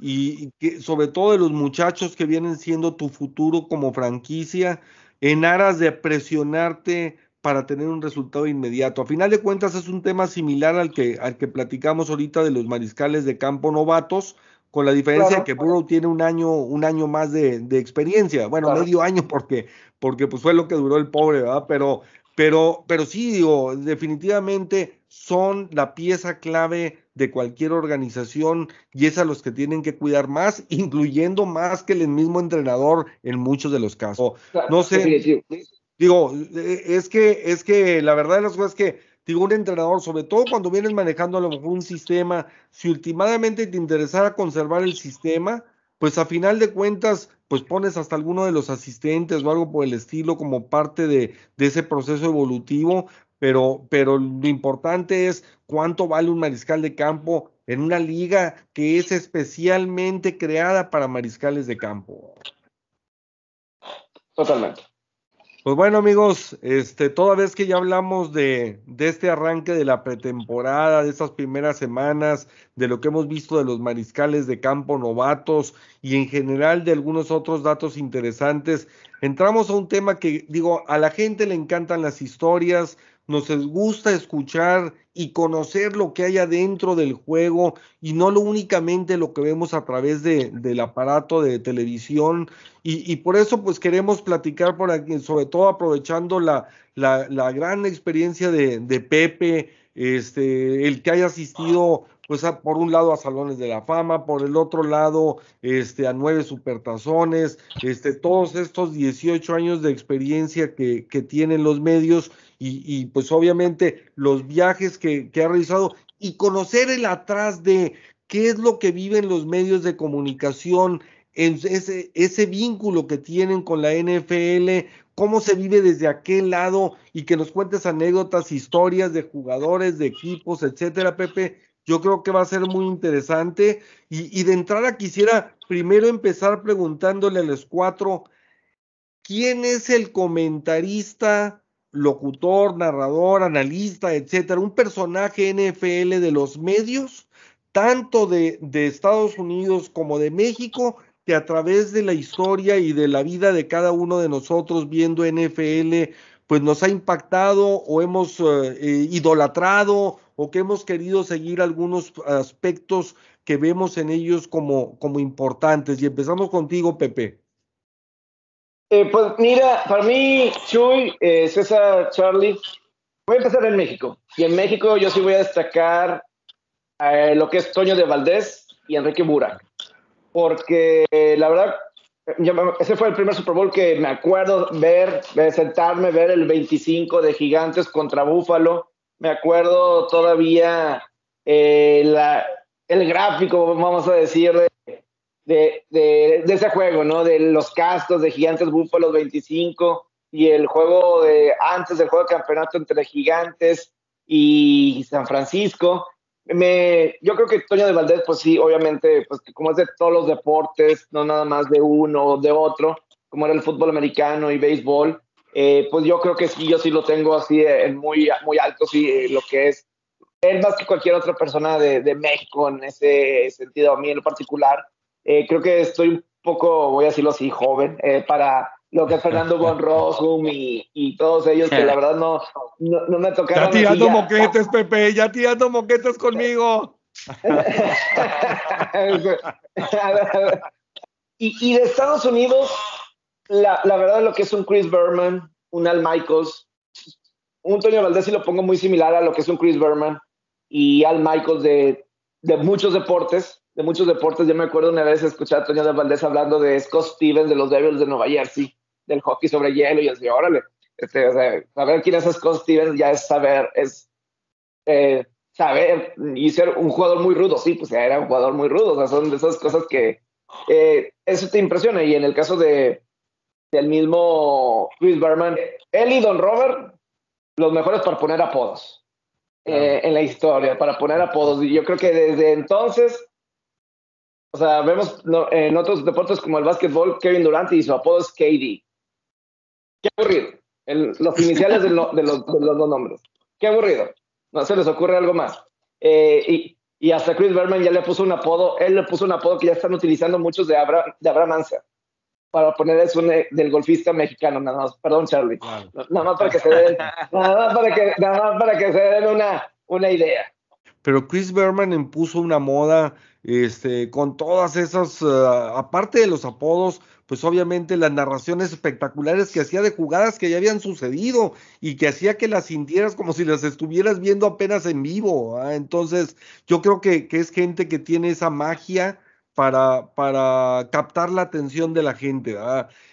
y, sobre todo de los muchachos que vienen siendo tu futuro como franquicia en aras de presionarte para tener un resultado inmediato. A final de cuentas es un tema similar al que, al que platicamos ahorita de los mariscales de campo novatos, con la diferencia de que Burrow tiene un año, un año más de, experiencia, bueno, medio año porque, porque pues fue lo que duró el pobre, ¿verdad? Pero, pero, pero sí, digo, definitivamente son la pieza clave de cualquier organización y es a los que tienen que cuidar más, incluyendo más que el mismo entrenador en muchos de los casos. no sé, digo, e, es que, es que la verdad de las cosas es que digo, un entrenador, sobre todo cuando vienes manejando a lo mejor un sistema, si últimamente te interesara conservar el sistema, pues a final de cuentas, pues pones hasta alguno de los asistentes o algo por el estilo como parte de, de ese proceso evolutivo, pero, pero lo importante es cuánto vale un mariscal de campo en una liga que es especialmente creada para mariscales de campo. Totalmente. Pues bueno amigos, este, toda vez que ya hablamos de, este arranque de la pretemporada, de estas primeras semanas, de lo que hemos visto de los mariscales de campo novatos y en general de algunos otros datos interesantes, entramos a un tema que digo, a la gente le encantan las historias, nos gusta escuchar y conocer lo que hay adentro del juego y no lo únicamente lo que vemos a través de, del aparato de televisión. Y, por eso pues queremos platicar por aquí, sobre todo aprovechando la, la, la gran experiencia de, Pepe, este, el que haya asistido pues por un lado a Salones de la Fama, por el otro lado este, a nueve supertazones, este, todos estos 18 años de experiencia que, que tienen los medios y, pues obviamente los viajes que, ha realizado y conocer el atrás de qué es lo que viven los medios de comunicación, ese vínculo que tienen con la NFL, cómo se vive desde aquel lado y que nos cuentes anécdotas, historias de jugadores, de equipos, etcétera, Pepe. Yo creo que va a ser muy interesante. Y, de entrada quisiera primero empezar preguntándole a los cuatro, ¿quién es el comentarista, locutor, narrador, analista, etcétera, un personaje NFL de los medios, tanto de, de Estados Unidos como de México, que a través de la historia y de la vida de cada uno de nosotros viendo NFL, pues nos ha impactado o hemos eh, eh, idolatrado o que hemos querido seguir algunos aspectos que vemos en ellos como, como importantes. Y empezamos contigo, Pepe. Eh, pues mira, para mí, Chuy, César, Charlie, voy a empezar en México. Y en México yo sí voy a destacar lo que es Toño de Valdés y Enrique Burak porque la verdad, ese fue el primer Super Bowl que me acuerdo ver, sentarme, ver el 25 de Gigantes contra Búfalo. Me acuerdo todavía eh, la, el gráfico, vamos a decir, de, de, ese juego, ¿no? De los castos de Gigantes Búfalo 25 y el juego de antes del juego de campeonato entre Gigantes y San Francisco me, yo creo que Toño de Valdés, pues sí, obviamente, pues como es de todos los deportes, no nada más de uno o de otro, como era el fútbol americano y béisbol, eh, pues yo creo que sí, yo sí lo tengo así en muy, muy alto, sí, eh, lo que es él más que cualquier otra persona de, de México en ese sentido, a mí en lo particular. Eh, creo que estoy un poco, voy a decirlo así, joven para lo que es Fernando Von Rossum y, y, todos ellos que la verdad no, no, me tocaron. Ya tirando moquetes, Pepe, ya tirando moquetes conmigo. y, y, de Estados Unidos, la, la, verdad lo que es un Chris Berman, un Al Michaels, un Toño Valdés y lo pongo muy similar a lo que es un Chris Berman y Al Michaels de, de muchos deportes, de muchos deportes. Yo me acuerdo una vez escuchar a Toño de Valdés hablando de Scott Stevens de los Devils de Nueva Jersey del hockey sobre hielo y así, órale, este, o sea, saber quién es Scott Stevens ya es saber, es eh, saber y ser un jugador muy rudo, sí, pues era un jugador muy rudo, o sea, son de esas cosas que eh, eso te impresiona y en el caso de del mismo Chris Berman, él y Don Robert, los mejores para poner apodos eh, en la historia, para poner apodos. Y yo creo que desde entonces o sea, vemos en otros deportes como el básquetbol, Kevin Durant y su apodo es KD. Qué aburrido. los iniciales de, los, dos nombres. Qué aburrido. No se les ocurre algo más. Eh, y, y, hasta Chris Berman ya le puso un apodo, él le puso un apodo que ya están utilizando muchos de Abraham, de Abraham para poner eso del golfista mexicano, nada más, perdón Charlie, nada más para que se den, nada más para que, nada más para que se den una, una idea. Pero Chris Berman impuso una moda este, con todas esas, uh, aparte de los apodos, pues obviamente las narraciones espectaculares que hacía de jugadas que ya habían sucedido y que hacía que las sintieras como si las estuvieras viendo apenas en vivo. Entonces, yo creo que, que, es gente que tiene esa magia para, para captar la atención de la gente.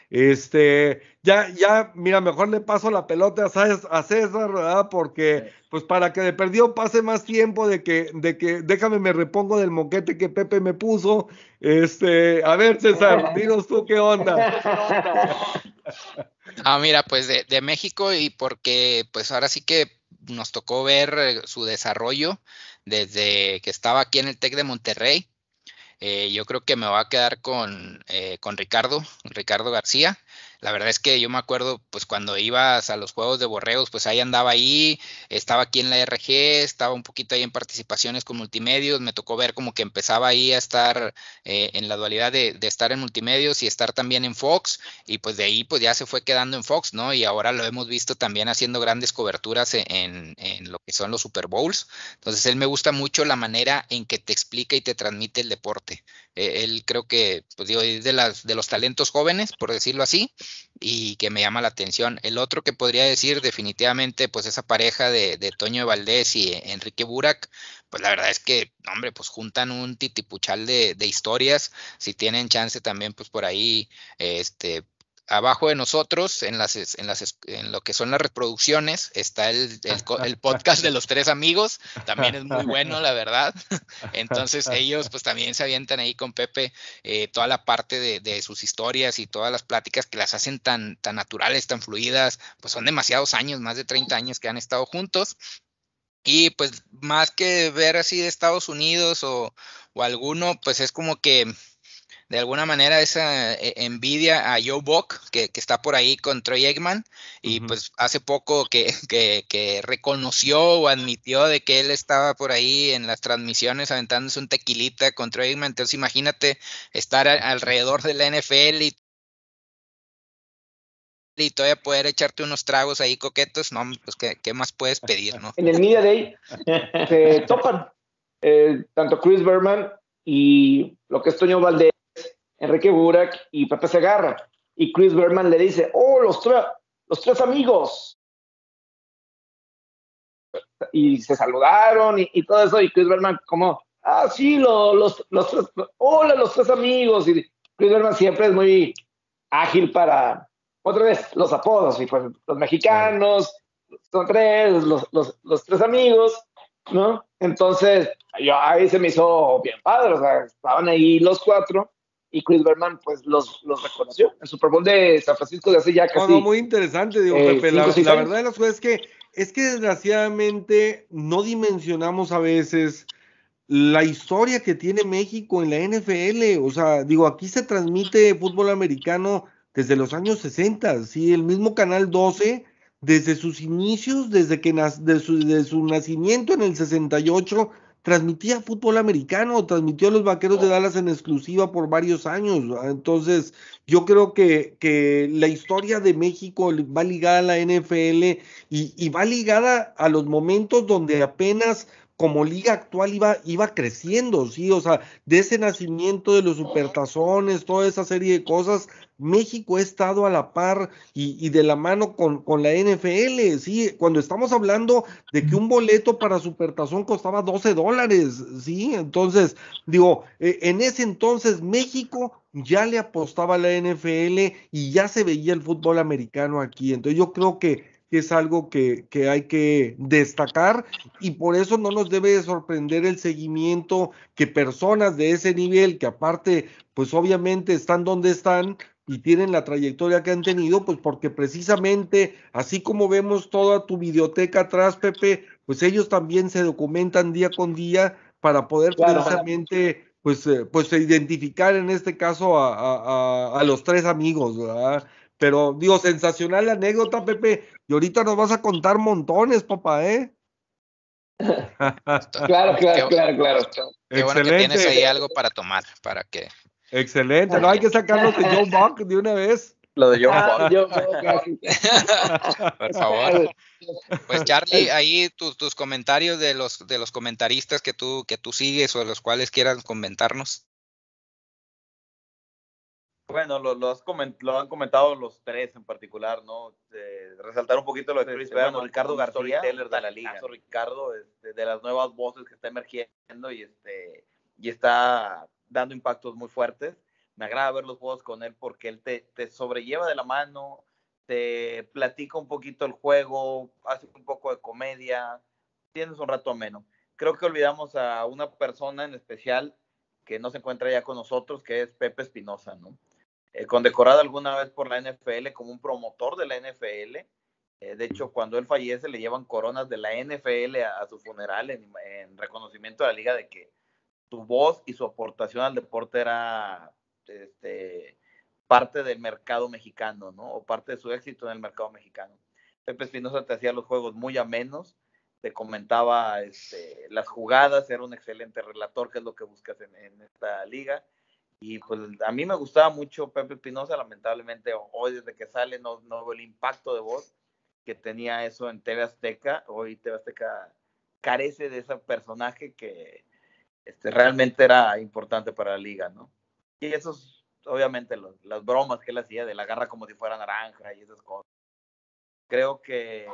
Este, ya, ya, mira, mejor le paso la pelota a César, ¿verdad? Porque, pues para que de perdido pase más tiempo de que, de que, déjame me repongo del moquete que Pepe me puso. Este, a ver, César, dinos tú qué onda. Ah, mira, pues de, de México y porque, pues ahora sí que nos tocó ver eh, su desarrollo desde que estaba aquí en el TEC de Monterrey eh, yo creo que me va a quedar con, eh, con Ricardo, Ricardo García. La verdad es que yo me acuerdo, pues cuando ibas a los juegos de borreos, pues ahí andaba ahí, estaba aquí en la RG, estaba un poquito ahí en participaciones con multimedios, me tocó ver como que empezaba ahí a estar eh, en la dualidad de, estar en multimedios y estar también en Fox, y pues de ahí pues ya se fue quedando en Fox, ¿no? Y ahora lo hemos visto también haciendo grandes coberturas en, en lo que son los Super Bowls. Entonces él me gusta mucho la manera en que te explica y te transmite el deporte. Eh, él creo que, pues digo, es de, las, de los talentos jóvenes, por decirlo así, y que me llama la atención. El otro que podría decir definitivamente, pues esa pareja de, de Toño Valdés y Enrique Burak, pues la verdad es que, hombre, pues juntan un titipuchal de, de historias. Si tienen chance también, pues por ahí, este, abajo de nosotros, en, las, en, las, en lo que son las reproducciones, está el, el, podcast de los tres amigos, también es muy bueno, la verdad. Entonces ellos pues también se avientan ahí con Pepe eh, toda la parte de, de, sus historias y todas las pláticas que las hacen tan, tan naturales, tan fluidas, pues son demasiados años, más de 30 años que han estado juntos. Y pues más que ver así de Estados Unidos o, o alguno, pues es como que de alguna manera esa eh, envidia a Joe Buck, que, está por ahí con Troy Eggman, y pues hace poco que, que, reconoció o admitió de que él estaba por ahí en las transmisiones aventándose un tequilita con Troy Eggman, entonces imagínate estar alrededor de la NFL y y todavía poder echarte unos tragos ahí coquetos, no, pues qué, más puedes pedir, ¿no? En el Media Day se topan eh, tanto Chris Berman y lo que es Toño Valdez Enrique Burak y Pepe Segarra. Y Chris Berman le dice, oh, los, los tres amigos. Y se saludaron y, todo eso. Y Chris Berman como, ah, sí, los, los, tres, hola, los tres amigos. Y Chris Berman siempre es muy ágil para, otra vez, los apodos. Y pues los mexicanos, son tres, los, los tres amigos, ¿no? Entonces, yo, ahí se me hizo bien padre. O sea, estaban ahí los cuatro y Chris Berman pues los, los reconoció. El Super Bowl de San Francisco de hace ya casi. muy interesante, digo, eh, Pepe. La, verdad de las cosas es que es que desgraciadamente no dimensionamos a veces la historia que tiene México en la NFL. O sea, digo, aquí se transmite fútbol americano desde los años 60, sí, el mismo Canal 12 desde sus inicios, desde que de su, de su nacimiento en el 68 transmitía fútbol americano, transmitió a los Vaqueros de Dallas en exclusiva por varios años. Entonces, yo creo que, que, la historia de México va ligada a la NFL y, y, va ligada a los momentos donde apenas como liga actual iba, iba creciendo, sí, o sea, de ese nacimiento de los supertazones, toda esa serie de cosas, México ha estado a la par y, de la mano con, con, la NFL, sí, cuando estamos hablando de que un boleto para supertazón costaba 12 dólares, sí, entonces, digo, eh, en ese entonces México ya le apostaba a la NFL y ya se veía el fútbol americano aquí, entonces yo creo que que es algo que, hay que destacar y por eso no nos debe sorprender el seguimiento que personas de ese nivel, que aparte, pues obviamente están donde están y tienen la trayectoria que han tenido, pues porque precisamente, así como vemos toda tu biblioteca atrás, Pepe, pues ellos también se documentan día con día para poder precisamente pues, eh, pues identificar en este caso a, a, a, los tres amigos, ¿verdad? Pero digo, sensacional la anécdota, Pepe. Y ahorita nos vas a contar montones, papá, ¿eh? claro, claro, claro, claro. Qué bueno que tienes ahí algo para tomar, para que. Excelente, no hay que sacarlo de Joe Buck de una vez. Lo de Joe ah, Buck. Por favor. Pues Charlie, ahí tus, tus comentarios de los de los comentaristas que tú que tú sigues o de los cuales quieras comentarnos. Bueno, lo, lo, han comentado los tres en particular, ¿no? resaltar un poquito lo de Chris bueno, Ricardo García, de la liga. Ricardo, este, de las nuevas voces que está emergiendo y, este, y está dando impactos muy fuertes. Me agrada ver los juegos con él porque él te, te sobrelleva de la mano, te platica un poquito el juego, hace un poco de comedia, tienes un rato ameno. Creo que olvidamos a una persona en especial que no se encuentra ya con nosotros, que es Pepe Espinosa, ¿no? eh, condecorado alguna vez por la NFL como un promotor de la NFL. Eh, de hecho, cuando él fallece, le llevan coronas de la NFL a, su funeral en, reconocimiento a la liga de que su voz y su aportación al deporte era este, parte del mercado mexicano, ¿no? O parte de su éxito en el mercado mexicano. Pepe Espinosa te hacía los juegos muy amenos, te comentaba este, las jugadas, era un excelente relator, que es lo que buscas en, esta liga. Y pues a mí me gustaba mucho Pepe Espinosa, lamentablemente hoy desde que sale no, no veo el impacto de voz que tenía eso en TV Azteca. Hoy TV Azteca carece de ese personaje que este, realmente era importante para la liga, ¿no? Y esos, obviamente, las bromas que él hacía de la garra como si fuera naranja y esas cosas. Creo que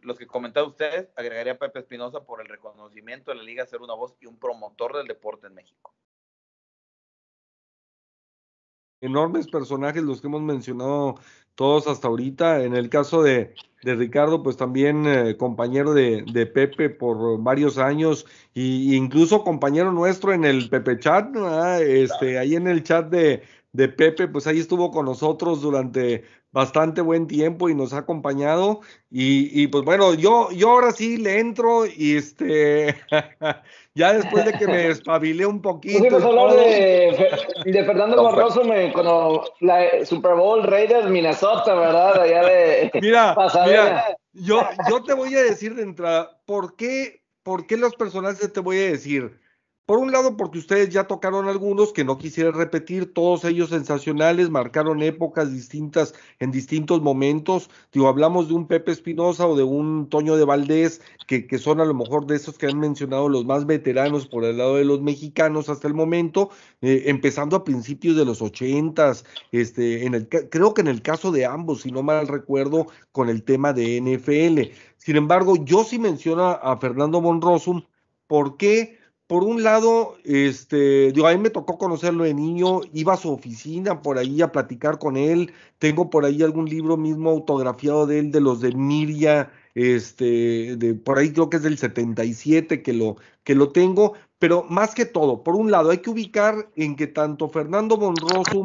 los que comentaba ustedes, agregaría a Pepe Espinosa por el reconocimiento de la liga, ser una voz y un promotor del deporte en México. Enormes personajes los que hemos mencionado todos hasta ahorita. En el caso de, de Ricardo, pues también eh, compañero de, de, Pepe por varios años y incluso compañero nuestro en el Pepe Chat, este, ahí en el chat de, de Pepe, pues ahí estuvo con nosotros durante bastante buen tiempo y nos ha acompañado. Y, y, pues bueno, yo, yo ahora sí le entro y este, ya después de que me espabilé un poquito. Pudimos hablar de, de, Fernando Barroso me, cuando la Super Bowl Raiders Minnesota, ¿verdad? Allá de mira, mira, yo, yo te voy a decir de entrada, ¿por qué, por qué los personajes te voy a decir? Por un lado, porque ustedes ya tocaron algunos que no quisiera repetir, todos ellos sensacionales, marcaron épocas distintas en distintos momentos. Digo, hablamos de un Pepe Espinosa o de un Toño de Valdés, que, son a lo mejor de esos que han mencionado los más veteranos por el lado de los mexicanos hasta el momento, eh, empezando a principios de los ochentas, este, creo que en el caso de ambos, si no mal recuerdo, con el tema de NFL. Sin embargo, yo sí menciono a Fernando Monrosum, ¿por qué? Por un lado, este, digo, a mí me tocó conocerlo de niño, iba a su oficina por ahí a platicar con él, tengo por ahí algún libro mismo autografiado de él, de los de Miria, este, de por ahí creo que es del 77 que lo, que lo tengo, pero más que todo, por un lado, hay que ubicar en que tanto Fernando Monroso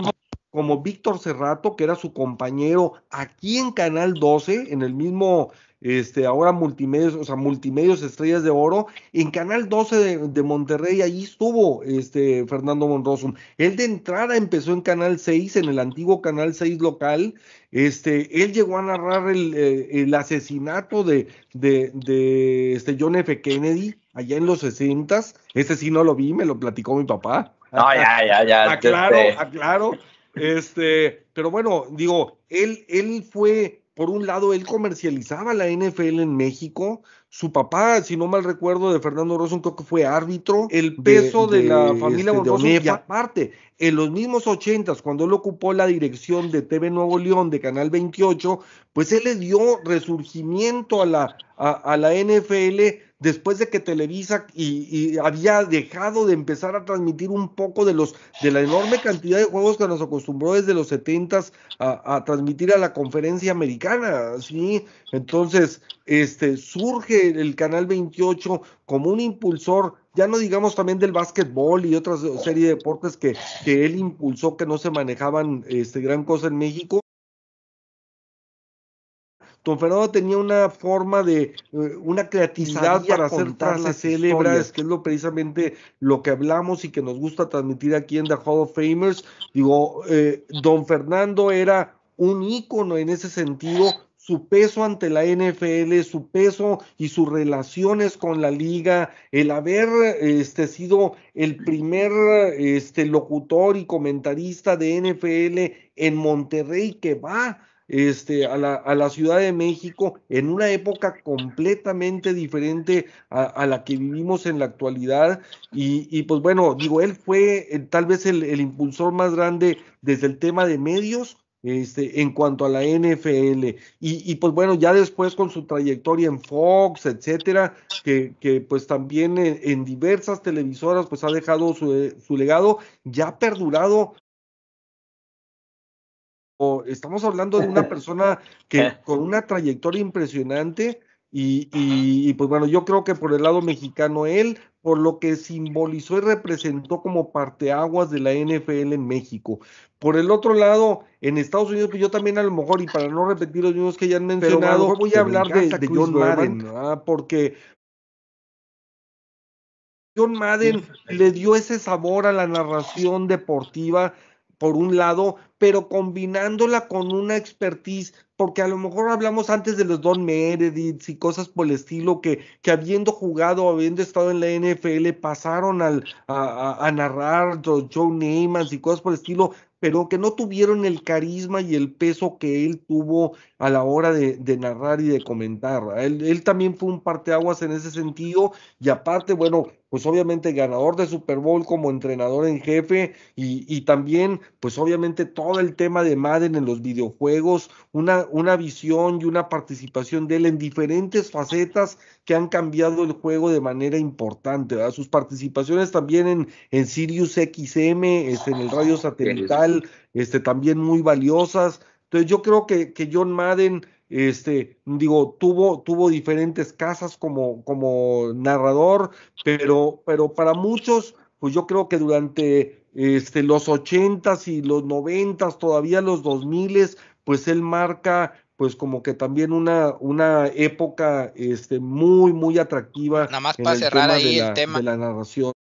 como Víctor Cerrato, que era su compañero aquí en Canal 12, en el mismo este, ahora multimedios, o sea, multimedios estrellas de oro, en Canal 12 de, Monterrey, ahí estuvo este Fernando Monroso. Él de entrada empezó en Canal 6, en el antiguo Canal 6 local, este, él llegó a narrar el, eh, el asesinato de, de, de, este John F. Kennedy allá en los 60 Este sí no lo vi, me lo platicó mi papá. No, ya, ya, ya. aclaro, este aclaro. Este, pero bueno, digo, él, él fue por un lado, él comercializaba la NFL en México. Su papá, si no mal recuerdo, de Fernando Rosso, creo que fue árbitro. El peso de, la familia este, y aparte, en los mismos ochentas, cuando él ocupó la dirección de TV Nuevo León de Canal 28, pues él le dio resurgimiento a la, a la NFL después de que Televisa y, había dejado de empezar a transmitir un poco de los de la enorme cantidad de juegos que nos acostumbró desde los 70 a, a transmitir a la conferencia americana, ¿sí? Entonces, este surge el canal 28 como un impulsor ya no digamos también del básquetbol y otra serie de deportes que, que él impulsó que no se manejaban este, gran cosa en México, Don Fernando tenía una forma de, eh, una creatividad para hacer frases célebres, que es lo precisamente lo que hablamos y que nos gusta transmitir aquí en The Hall of Famers. Digo, eh, Don Fernando era un ícono en ese sentido, su peso ante la NFL, su peso y sus relaciones con la liga, el haber este, sido el primer este, locutor y comentarista de NFL en Monterrey que va este, a, la, a la Ciudad de México en una época completamente diferente a, la que vivimos en la actualidad. Y, y pues bueno, digo, él fue eh, tal vez el, el, impulsor más grande desde el tema de medios. Este, en cuanto a la NFL, y, y, pues bueno, ya después con su trayectoria en Fox, etcétera, que, que pues también en, en, diversas televisoras, pues ha dejado su, su legado, ya perdurado estamos hablando de una persona que con una trayectoria impresionante y, y, pues bueno, yo creo que por el lado mexicano él, por lo que simbolizó y representó como parteaguas de la NFL en México. Por el otro lado, en Estados Unidos, que yo también a lo mejor, y para no repetir los mismos que ya han mencionado, voy a hablar de, de, John Madden, porque John Madden le dio ese sabor a la narración deportiva por un lado, pero combinándola con una expertise, porque a lo mejor hablamos antes de los Don Meredith y cosas por el estilo que, que habiendo jugado, habiendo estado en la NFL, pasaron al, a, a, narrar Joe Neyman y cosas por el estilo, pero que no tuvieron el carisma y el peso que él tuvo a la hora de, narrar y de comentar. Él, él, también fue un parteaguas en ese sentido y aparte, bueno, pues obviamente ganador de Super Bowl como entrenador en jefe y, y, también, pues obviamente todo el tema de Madden en los videojuegos, una, una visión y una participación de él en diferentes facetas que han cambiado el juego de manera importante. ¿verdad? Sus participaciones también en, en Sirius XM, este, en el radio satelital, este, también muy valiosas. Entonces yo creo que, que John Madden este, digo, tuvo, tuvo diferentes casas como, como narrador, pero, pero para muchos, pues yo creo que durante este, los ochentas y los noventas, todavía los dos miles, pues él marca pues como que también una, una época este, muy, muy atractiva. Nada más para cerrar ahí el tema. De la narración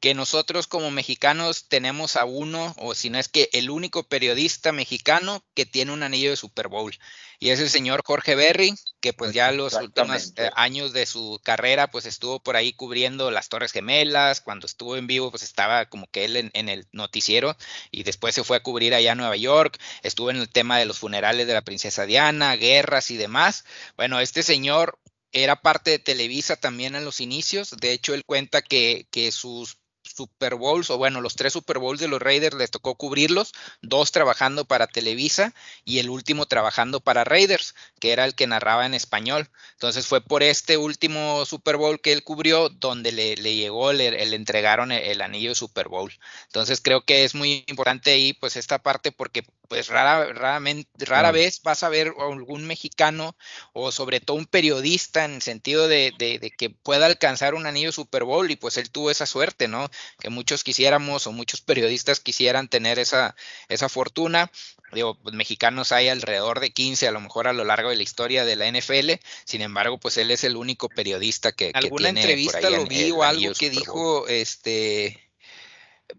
que nosotros como mexicanos tenemos a uno, o si no es que el único periodista mexicano que tiene un anillo de Super Bowl. Y es el señor Jorge Berry, que pues ya los últimos eh, años de su carrera pues estuvo por ahí cubriendo las Torres Gemelas, cuando estuvo en vivo pues estaba como que él en, en el noticiero y después se fue a cubrir allá a Nueva York, estuvo en el tema de los funerales de la princesa Diana, guerras y demás. Bueno, este señor era parte de Televisa también en los inicios. De hecho, él cuenta que, que sus Super Bowls, o bueno, los tres Super Bowls de los Raiders les tocó cubrirlos, dos trabajando para Televisa y el último trabajando para Raiders, que era el que narraba en español. Entonces fue por este último Super Bowl que él cubrió donde le, llegó, le, entregaron el, anillo de Super Bowl. Entonces creo que es muy importante ahí pues esta parte porque pues rara, raramente, rara vez vas a ver algún mexicano o sobre todo un periodista en el sentido de, de, que pueda alcanzar un anillo Super Bowl y pues él tuvo esa suerte, ¿no? Que muchos quisiéramos o muchos periodistas quisieran tener esa, esa fortuna. Digo, pues mexicanos hay alrededor de 15 a lo mejor a lo largo de la historia de la NFL, sin embargo, pues él es el único periodista que... ¿Alguna entrevista lo vi o algo que dijo, este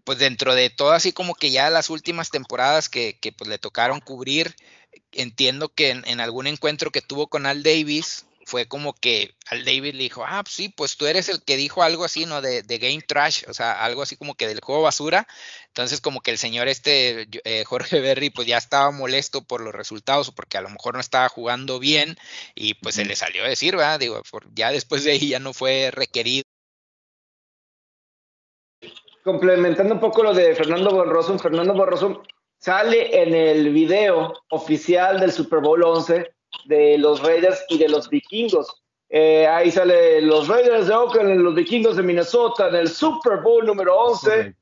pues dentro de todo así como que ya las últimas temporadas que, que pues le tocaron cubrir, entiendo que en, algún encuentro que tuvo con Al Davis, fue como que Al Davis le dijo, ah, sí, pues tú eres el que dijo algo así, ¿no? De, de, Game Trash, o sea, algo así como que del juego basura. Entonces como que el señor este, eh, Jorge Berry, pues ya estaba molesto por los resultados o porque a lo mejor no estaba jugando bien y pues se le salió a decir, ¿verdad? Digo, ya después de ahí ya no fue requerido complementando un poco lo de Fernando Borroso, Fernando Borroso sale en el video oficial del Super Bowl 11 de los Raiders y de los vikingos. Eh, ahí sale los Raiders de Oakland, los vikingos de Minnesota, en el Super Bowl número 11.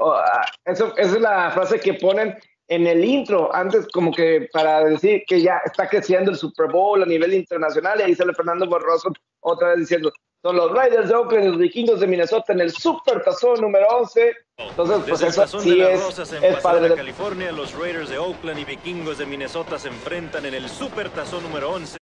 Ah, eso, esa es la frase que ponen en el intro, antes como que para decir que ya está creciendo el Super Bowl a nivel internacional, y ahí sale Fernando Borroso otra vez diciendo, son los Raiders de Oakland y los vikingos de Minnesota en el Super Tazón número 11. Entonces, pues eso sí es, es padre de California, los Raiders de Oakland y vikingos de Minnesota se enfrentan en el Super Tazón número 11.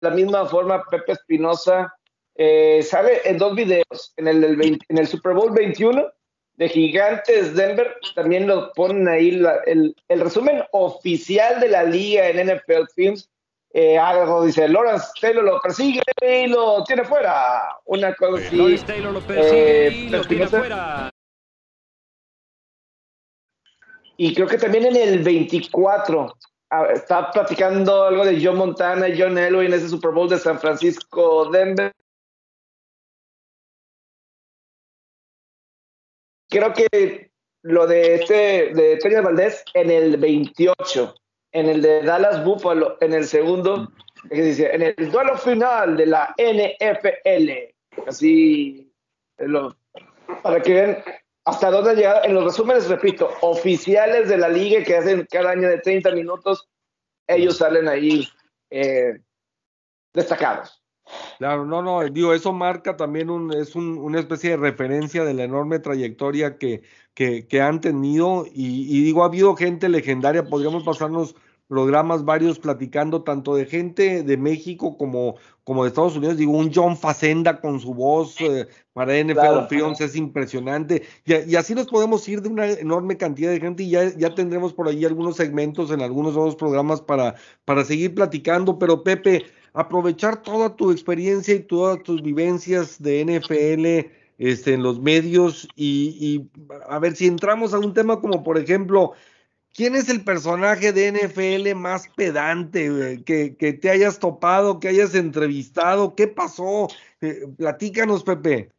De la misma forma, Pepe Espinosa eh, sale en dos videos, en el, en el Super Bowl 21 de Gigantes Denver, también lo ponen ahí el, el resumen oficial de la liga en NFL Films eh, algo dice, Lawrence Taylor lo persigue y lo tiene fuera. Una cosa así. Lawrence Taylor lo persigue eh, y lo tiene fuera. Y creo que también en el 24 ah, está platicando algo de John Montana y John Elway en ese Super Bowl de San Francisco, Denver. Creo que lo de este, de Toño Valdés en el 28 en el de Dallas Buffalo, en el segundo, dice, en el duelo final de la NFL. Así, para que vean hasta dónde ha llegado. En los resúmenes, repito, oficiales de la liga que hacen cada año de 30 minutos, ellos salen ahí eh, destacados. Claro, no, no, digo, eso marca también un, es un, una especie de referencia de la enorme trayectoria que, que, que han tenido y, y, digo, ha habido gente legendaria, podríamos pasarnos programas varios platicando tanto de gente de México como, como de Estados Unidos. Digo, un John Facenda con su voz eh, para NFL claro, Films es impresionante. Y, así nos podemos ir de una enorme cantidad de gente y ya, ya tendremos por ahí algunos segmentos en algunos otros programas para, para seguir platicando. Pero Pepe, aprovechar toda tu experiencia y todas tus vivencias de NFL este, en los medios y, y a ver si entramos a un tema como por ejemplo ¿Quién es el personaje de NFL más pedante que, que, te hayas topado, que hayas entrevistado? ¿Qué pasó? Eh, platícanos, Pepe.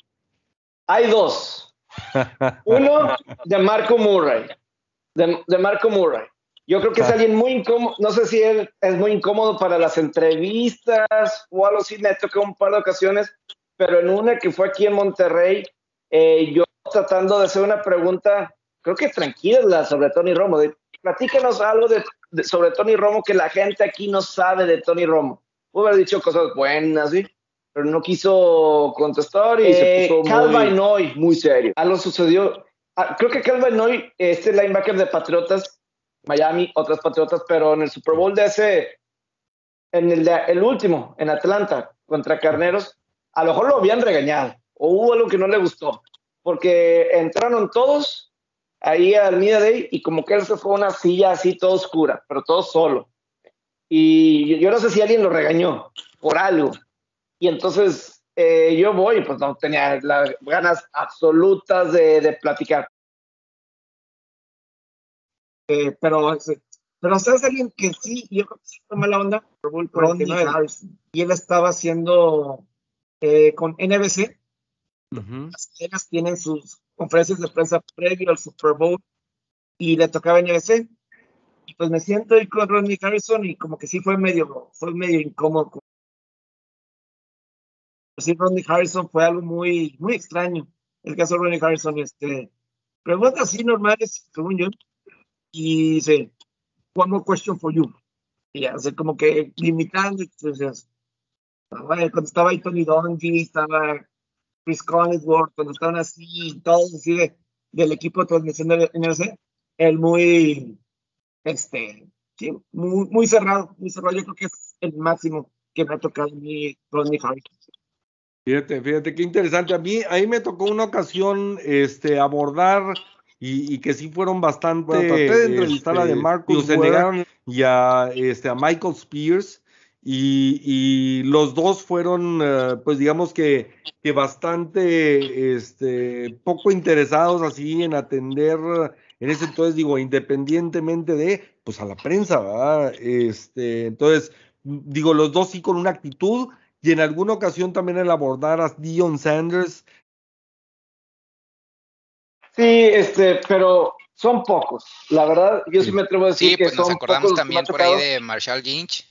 Hay dos. Uno de Marco Murray. De, de, Marco Murray. Yo creo que es alguien muy incómodo. No sé si él es muy incómodo para las entrevistas o algo así. Me tocó un par de ocasiones, pero en una que fue aquí en Monterrey, eh, yo tratando de hacer una pregunta creo que tranquila sobre Tony Romo. De, platícanos algo de, sobre Tony Romo que la gente aquí no sabe de Tony Romo. Pudo haber dicho cosas buenas, ¿sí? pero no quiso contestar y se eh, puso Calvin muy, muy serio. Algo sucedió. Ah, creo que Calvin Noy, este linebacker de Patriotas, Miami, otras Patriotas, pero en el Super Bowl de ese, en el, último, en Atlanta, contra Carneros, a lo mejor lo habían regañado o hubo algo que no le gustó, porque entraron todos ahí al Media Day y como que él fue una silla así toda oscura, pero todo solo. Y yo no sé si alguien lo regañó por algo. Y entonces eh, yo voy, pues no tenía las ganas absolutas de platicar. Eh, pero, pero ¿sabes alguien que sí, yo creo que sí fue mala onda? Y él estaba haciendo eh, con NBC. Las tienen sus conferencias de prensa previo al Super Bowl y le tocaba NBC. Y pues me siento ahí con Rodney Harrison y como que sí fue medio, fue medio incómodo. Sí, Rodney Harrison fue algo muy, muy extraño. El caso de Rodney Harrison, este, preguntas así normales, según yo, y dice, one more question for you. Y hace como que limitando, entonces, cuando estaba ahí Tony Dungy, estaba Chris Collinsworth, cuando estaban así, todos así del equipo de transmisión de NBC, él muy, este, muy, muy, cerrado, muy cerrado. Yo creo que es el máximo que me ha tocado mí, Rodney Harrison. Fíjate, fíjate, qué interesante. A mí, ahí me tocó una ocasión este, abordar y, que sí fueron bastante. Bueno, traté de entrevistar a de este, Marcus y a, este, a Michael Spears y, los dos fueron, eh, pues digamos que, que bastante este, poco interesados así en atender, en ese entonces digo, independientemente de, pues a la prensa, ¿verdad? Este, entonces, digo, los dos sí con una actitud y en alguna ocasión también el abordar a Dion Sanders. Sí, este, pero son pocos. La verdad, yo sí, me atrevo a decir sí, que pues nos acordamos también por ahí de Marshall Lynch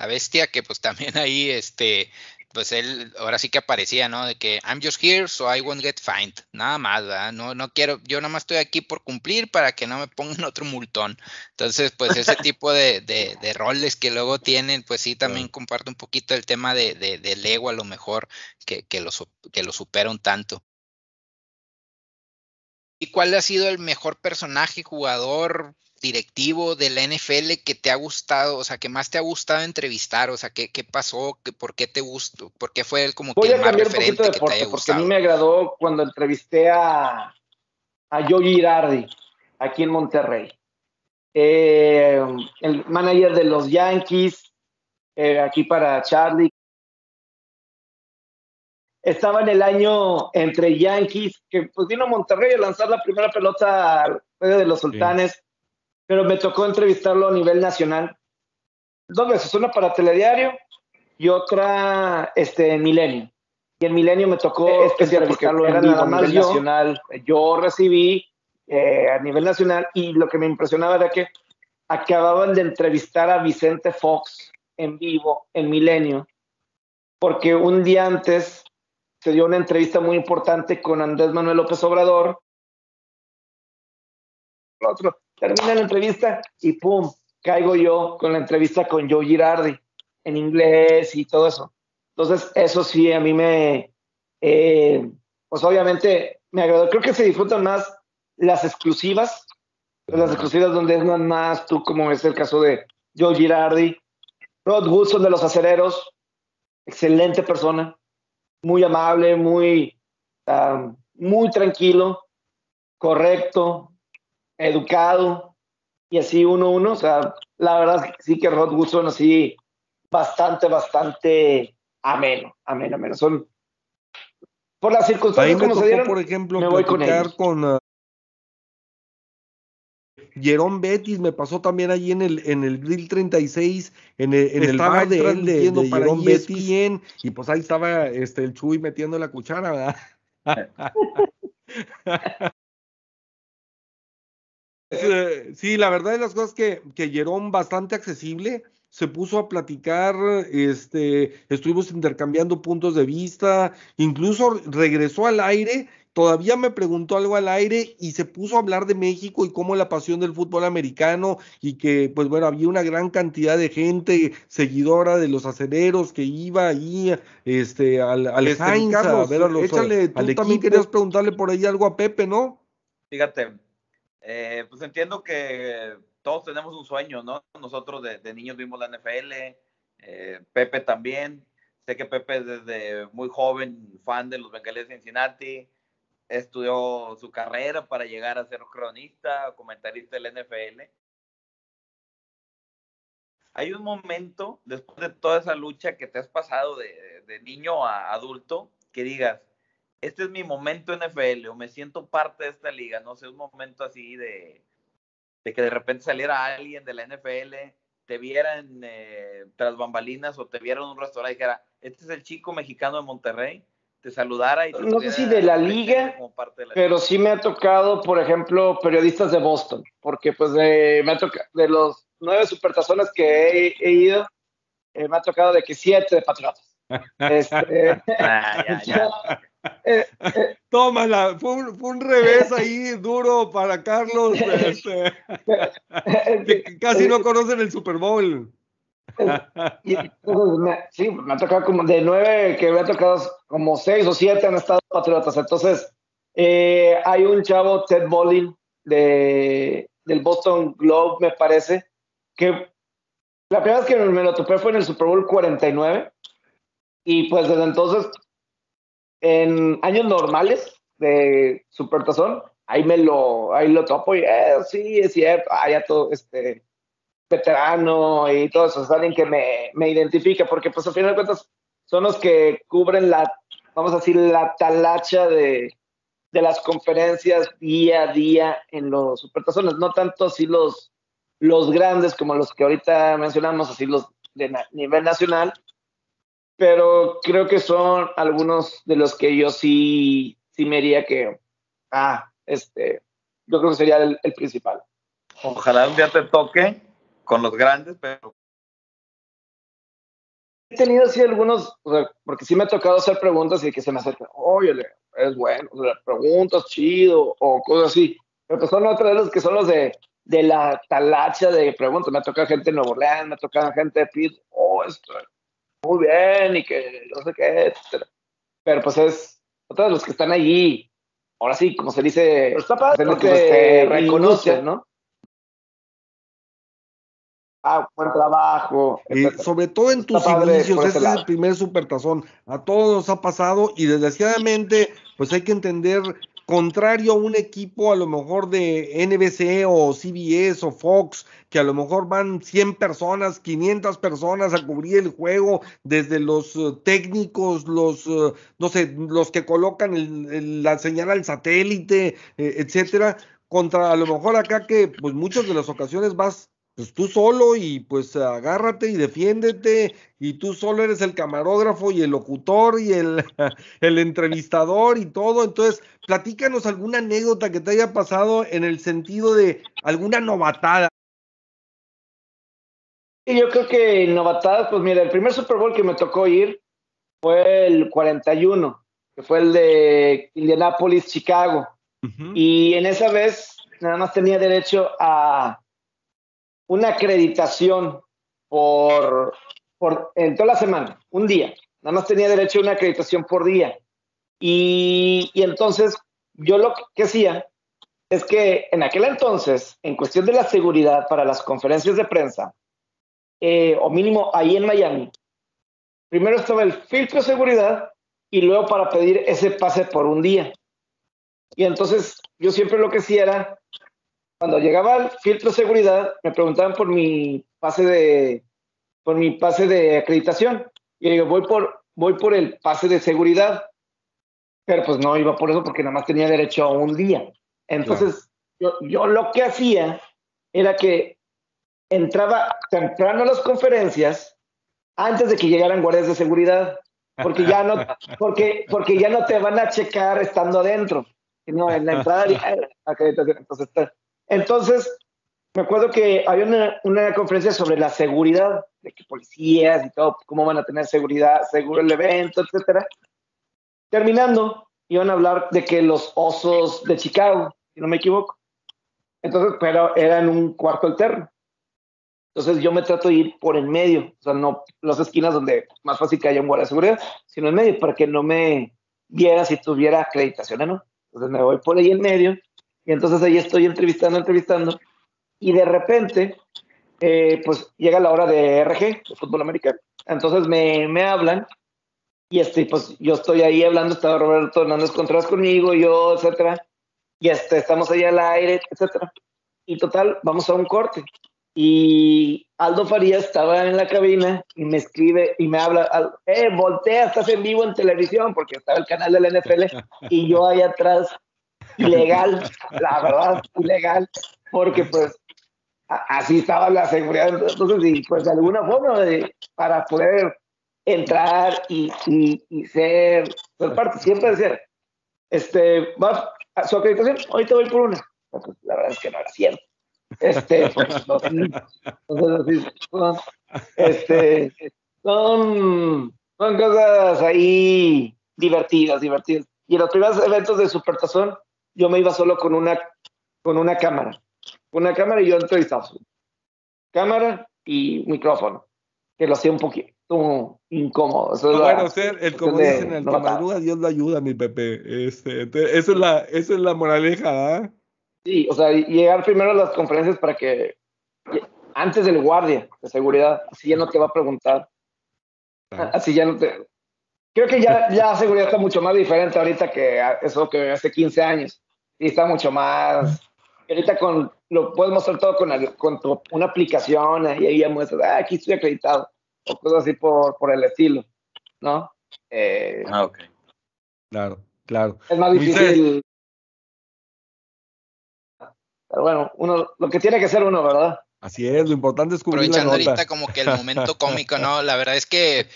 la bestia, que pues también ahí, este, pues él ahora sí que aparecía, ¿no? De que I'm just here, so I won't get fined. Nada más, ¿verdad? No, no quiero, yo nada más estoy aquí por cumplir para que no me pongan otro multón. Entonces, pues ese tipo de, de, roles que luego tienen, pues sí, también comparto un poquito el tema de, de, del ego a lo mejor, que, que, lo, que lo supera un tanto. ¿Y cuál ha sido el mejor personaje, jugador, directivo de la NFL que te ha gustado, o sea, que más te ha gustado entrevistar, o sea, qué, qué pasó, por qué te gustó, por qué fue el como que el más referente que te haya gustado. Porque a mí me agradó cuando entrevisté a, a Joe Girardi aquí en Monterrey. Eh, el manager de los Yankees, eh, aquí para Charlie. Estaba en el año entre Yankees, que pues vino a Monterrey a lanzar la primera pelota de los sultanes pero me tocó entrevistarlo a nivel nacional. Dos veces, una para Telediario y otra este, en Milenio. Y en Milenio me tocó entrevistarlo era nada más a nivel nacional. Yo recibí eh, a nivel nacional y lo que me impresionaba era que acababan de entrevistar a Vicente Fox en vivo en Milenio, porque un día antes se dio una entrevista muy importante con Andrés Manuel López Obrador. Termina la entrevista y pum, caigo yo con la entrevista con Joe Girardi en inglés y todo eso. Entonces, eso sí, a mí me, eh, pues obviamente me agradó. Creo que se disfrutan más las exclusivas, las exclusivas donde es más tú, como es el caso de, Joe Girardi, Rod Woodson de los acereros, excelente persona, muy amable, muy, ah, muy tranquilo, correcto, educado, y así uno uno. O sea, la verdad sí que Rod Woodson así bastante, bastante ameno, ameno, ameno. Son por las circunstancias como se dieron. Por ejemplo, me voy con, ellos. con uh, Jerón Betis me pasó también allí en el en el grill 36 en el, en el bar de él de, de Jerón Betis y pues ahí estaba este el Chuy metiendo la cuchara, ¿verdad? sí, la verdad de las cosas que, que Jerón bastante accesible, se puso a platicar, este, estuvimos intercambiando puntos de vista, incluso regresó al aire, todavía me preguntó algo al aire y se puso a hablar de México y cómo la pasión del fútbol americano y que, pues bueno, había una gran cantidad de gente seguidora de los aceleros que iba ahí, este, al, al este, a ver a los, échale, tú también querías preguntarle por ahí algo a Pepe, ¿no? Fíjate, eh, pues entiendo que todos tenemos un sueño, ¿no? Nosotros de, niños vimos la NFL, eh, Pepe también. Sé que Pepe desde muy joven, fan de los Bengales de Cincinnati, estudió su carrera para llegar a ser cronista, comentarista del NFL. Hay un momento, después de toda esa lucha que te has pasado de, de niño a adulto, que digas, este es mi momento NFL o me siento parte de esta liga, no sé, un momento así de, de que de repente saliera alguien de la NFL, te vieran eh, tras bambalinas o te viera en un restaurante y dijera, este es el chico mexicano de Monterrey, te saludara y te No sé si de la liga, pero sí me ha tocado, por ejemplo, periodistas de Boston, porque pues de, me ha tocado, de los nueve supertazones que he, ido, eh, me ha tocado de que siete de Patriotas. Este, ah, ya, ya. Eh, eh, Tómala, fue un, revés ahí duro para Carlos, este, que casi no conocen el Super Bowl. sí, me ha tocado como de nueve, que me ha tocado como seis o siete han estado patriotas. Entonces, eh, hay un chavo, Ted Bowling, de, del Boston Globe, me parece, que la primera vez que me lo topé fue en el Super Bowl 49. Y pues desde entonces en años normales de Supertazón, ahí me lo, ahí lo topo y eh, sí, es cierto, ah, todo, este, veterano y todo eso, es alguien que me, me identifica, porque pues al final de cuentas son los que cubren la, vamos a decir, la talacha de, de las conferencias día a día en los supertazones, no tanto así los, los grandes como los que ahorita mencionamos, así los de nivel nacional, pero creo que son algunos de los que yo sí, sí me diría que, ah, este, yo creo que sería el, principal. Ojalá un día te toque con los grandes, pero... He tenido así algunos, porque sí me ha tocado hacer preguntas y que se me acercan, oye, es bueno, preguntas chido o cosas así, pero pues son otros de los que son los de, de la talacha de preguntas. Me ha tocado gente de Nuevo Orleans, me ha tocado gente de Pitt, oh, esto, muy bien y que no sé qué, etc. Pero pues es todos los que están allí, ahora sí, como se dice, está padre porque te reconocen, ¿no? Ah, buen trabajo. Y sobre todo en tus inicios, este es el primer supertazón. A todos nos ha pasado y desgraciadamente, pues hay que entender contrario a un equipo a lo mejor de NBC o CBS o Fox, que a lo mejor van 100 personas, 500 personas a cubrir el juego, desde los eh, técnicos, los, eh, no sé, los que colocan la señal al satélite, eh, etcétera, contra a lo mejor acá que pues muchas de las ocasiones vas pues tú solo y pues agárrate y defiéndete y tú solo eres el camarógrafo y el locutor y el, el entrevistador y todo. Entonces, platícanos alguna anécdota que te haya pasado en el sentido de alguna novatada. Yo creo que novatadas, pues mira, el primer Super Bowl que me tocó ir fue el 41, que fue el de Indianapolis, Chicago. Y en esa vez nada más tenía derecho a una acreditación por, por, en toda la semana, un día. Nada más tenía derecho a una acreditación por día. Y, y entonces yo lo que hacía es que en aquel entonces, en cuestión de la seguridad para las conferencias de prensa, eh, o mínimo ahí en Miami, primero estaba el filtro de seguridad y luego para pedir ese pase por un día. Y entonces yo siempre lo que hacía era, cuando llegaba al filtro de seguridad, me preguntaban por mi pase de, por mi pase de acreditación. Y digo, voy por, voy por el pase de seguridad. Pero pues no iba por eso porque nada más tenía derecho a un día. Entonces, yo, yo lo que hacía era que entraba temprano a las conferencias antes de que llegaran guardias de seguridad, porque ya no, porque, porque ya no te van a checar estando adentro, no en la entrada. Entonces, entonces, me acuerdo que había una, una, conferencia sobre la seguridad, de que policías y todo, cómo van a tener seguridad, seguro el evento, etcétera. Terminando, iban a hablar de que los osos de Chicago, si no me equivoco. Entonces, pero era en un cuarto alterno. Entonces yo me trato de ir por el medio, o sea, no las esquinas donde más fácil que haya un guardia de seguridad, sino en medio, para que no me viera si tuviera acreditación o no. Entonces me voy por ahí en medio y entonces ahí estoy entrevistando, entrevistando y de repente, eh, pues llega la hora de RG, de fútbol americano. Entonces me, me hablan y este, pues yo estoy ahí hablando, estaba Roberto Hernández Contreras conmigo, yo, etcétera, y este, estamos ahí al aire, etcétera. Y total, vamos a un corte y Aldo Farías estaba en la cabina y me escribe y me habla, eh, voltea, estás en vivo en televisión, porque estaba el canal de la NFL, y yo ahí atrás, ilegal, la verdad, ilegal, porque pues así estaba la seguridad, entonces, y pues de alguna forma, para poder entrar y, y, ser, parte, siempre decir, este, va a su acreditación, ahorita voy por una. Pues, la verdad es que no era cierto este, este, son, son cosas ahí divertidas, divertidas. Y en los primeros eventos de Supertazón, yo me iba solo con una, con una cámara. Una cámara y yo entrevistaba. Cámara y micrófono, que lo hacía un poquito incómodo. Eso bueno, ser, el, como dicen, el que madruga, Dios lo ayuda, mi Pepe. Este, eso, es la, eso es la moraleja, ¿ah? Sí, o sea, llegar primero a las conferencias para que antes del guardia de seguridad, así ya no te va a preguntar. Así ya no te. Creo que ya, ya seguridad está mucho más diferente ahorita que eso que hace 15 años. Y está mucho más. ahorita con lo puedes mostrar todo con, con una aplicación y ahí ya muestras, ah, aquí estoy acreditado. O cosas así por, por el estilo, ¿no? Eh, ah, ok. Claro, claro. Es más difícil pero bueno, uno, lo que tiene que ser uno, ¿verdad? Así es, lo importante es cubrir Aprovechando ahorita como que el momento cómico, ¿no? La verdad es que,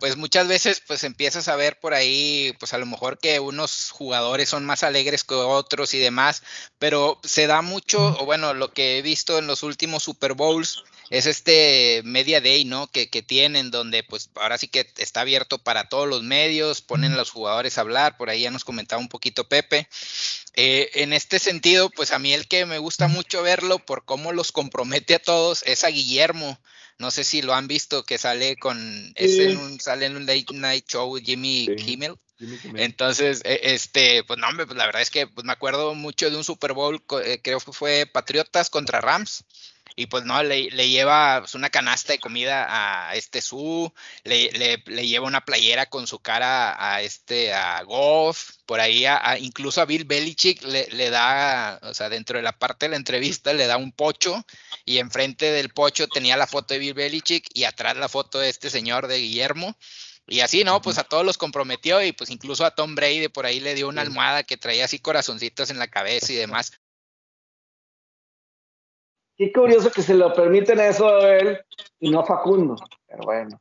pues muchas veces, pues empiezas a ver por ahí, pues a lo mejor que unos jugadores son más alegres que otros y demás, pero se da mucho, o bueno, lo que he visto en los últimos Super Bowls, es este Media Day, ¿no? Que, que, tienen, donde pues ahora sí que está abierto para todos los medios, ponen a los jugadores a hablar, por ahí ya nos comentaba un poquito Pepe. Eh, en este sentido, pues a mí el que me gusta mucho verlo por cómo los compromete a todos es a Guillermo. No sé si lo han visto, que sale con, es un, sale en un late night show Jimmy Kimmel. Entonces, e, este, pues no, pues la verdad es que pues, me acuerdo mucho de un Super Bowl, eh, creo que fue Patriotas contra Rams y pues no, le, lleva pues, una canasta de comida a este Su, le, le, lleva una playera con su cara a este, a Goff, por ahí a, incluso a Bill Belichick le, le, da, o sea, dentro de la parte de la entrevista le da un pocho y enfrente del pocho tenía la foto de Bill Belichick y atrás la foto de este señor de Guillermo. Y así, ¿no? Pues a todos los comprometió y pues incluso a Tom Brady por ahí le dio una almohada que traía así corazoncitos en la cabeza y demás. Qué curioso que se lo permiten eso a él y no a Facundo. Pero bueno.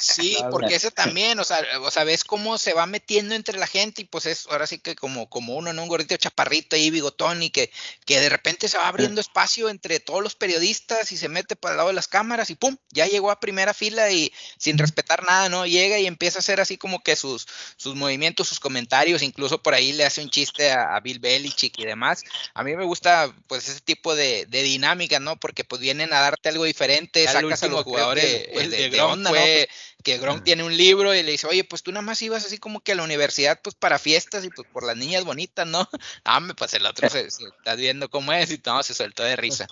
Sí, porque ese también, o sea, o sea, ves cómo se va metiendo entre la gente y pues es ahora sí que como, como uno, en Un gordito chaparrito ahí, bigotón y que, que de repente se va abriendo espacio entre todos los periodistas y se mete para el lado de las cámaras y pum, ya llegó a primera fila y sin respetar nada, ¿no? Llega y empieza a hacer así como que sus, sus movimientos, sus comentarios, incluso por ahí le hace un chiste a, Bill Belichick y demás. A mí me gusta pues ese tipo de, dinámica, ¿no? Porque pues vienen a darte algo diferente, sacas a los jugadores pues, de, onda, fue que Gronk tiene un libro y le dice, oye, pues tú nada más ibas así como que a la universidad, pues para fiestas y pues por las niñas bonitas, ¿no? Ah, pues el otro se, está viendo cómo es y todo, se soltó de risa.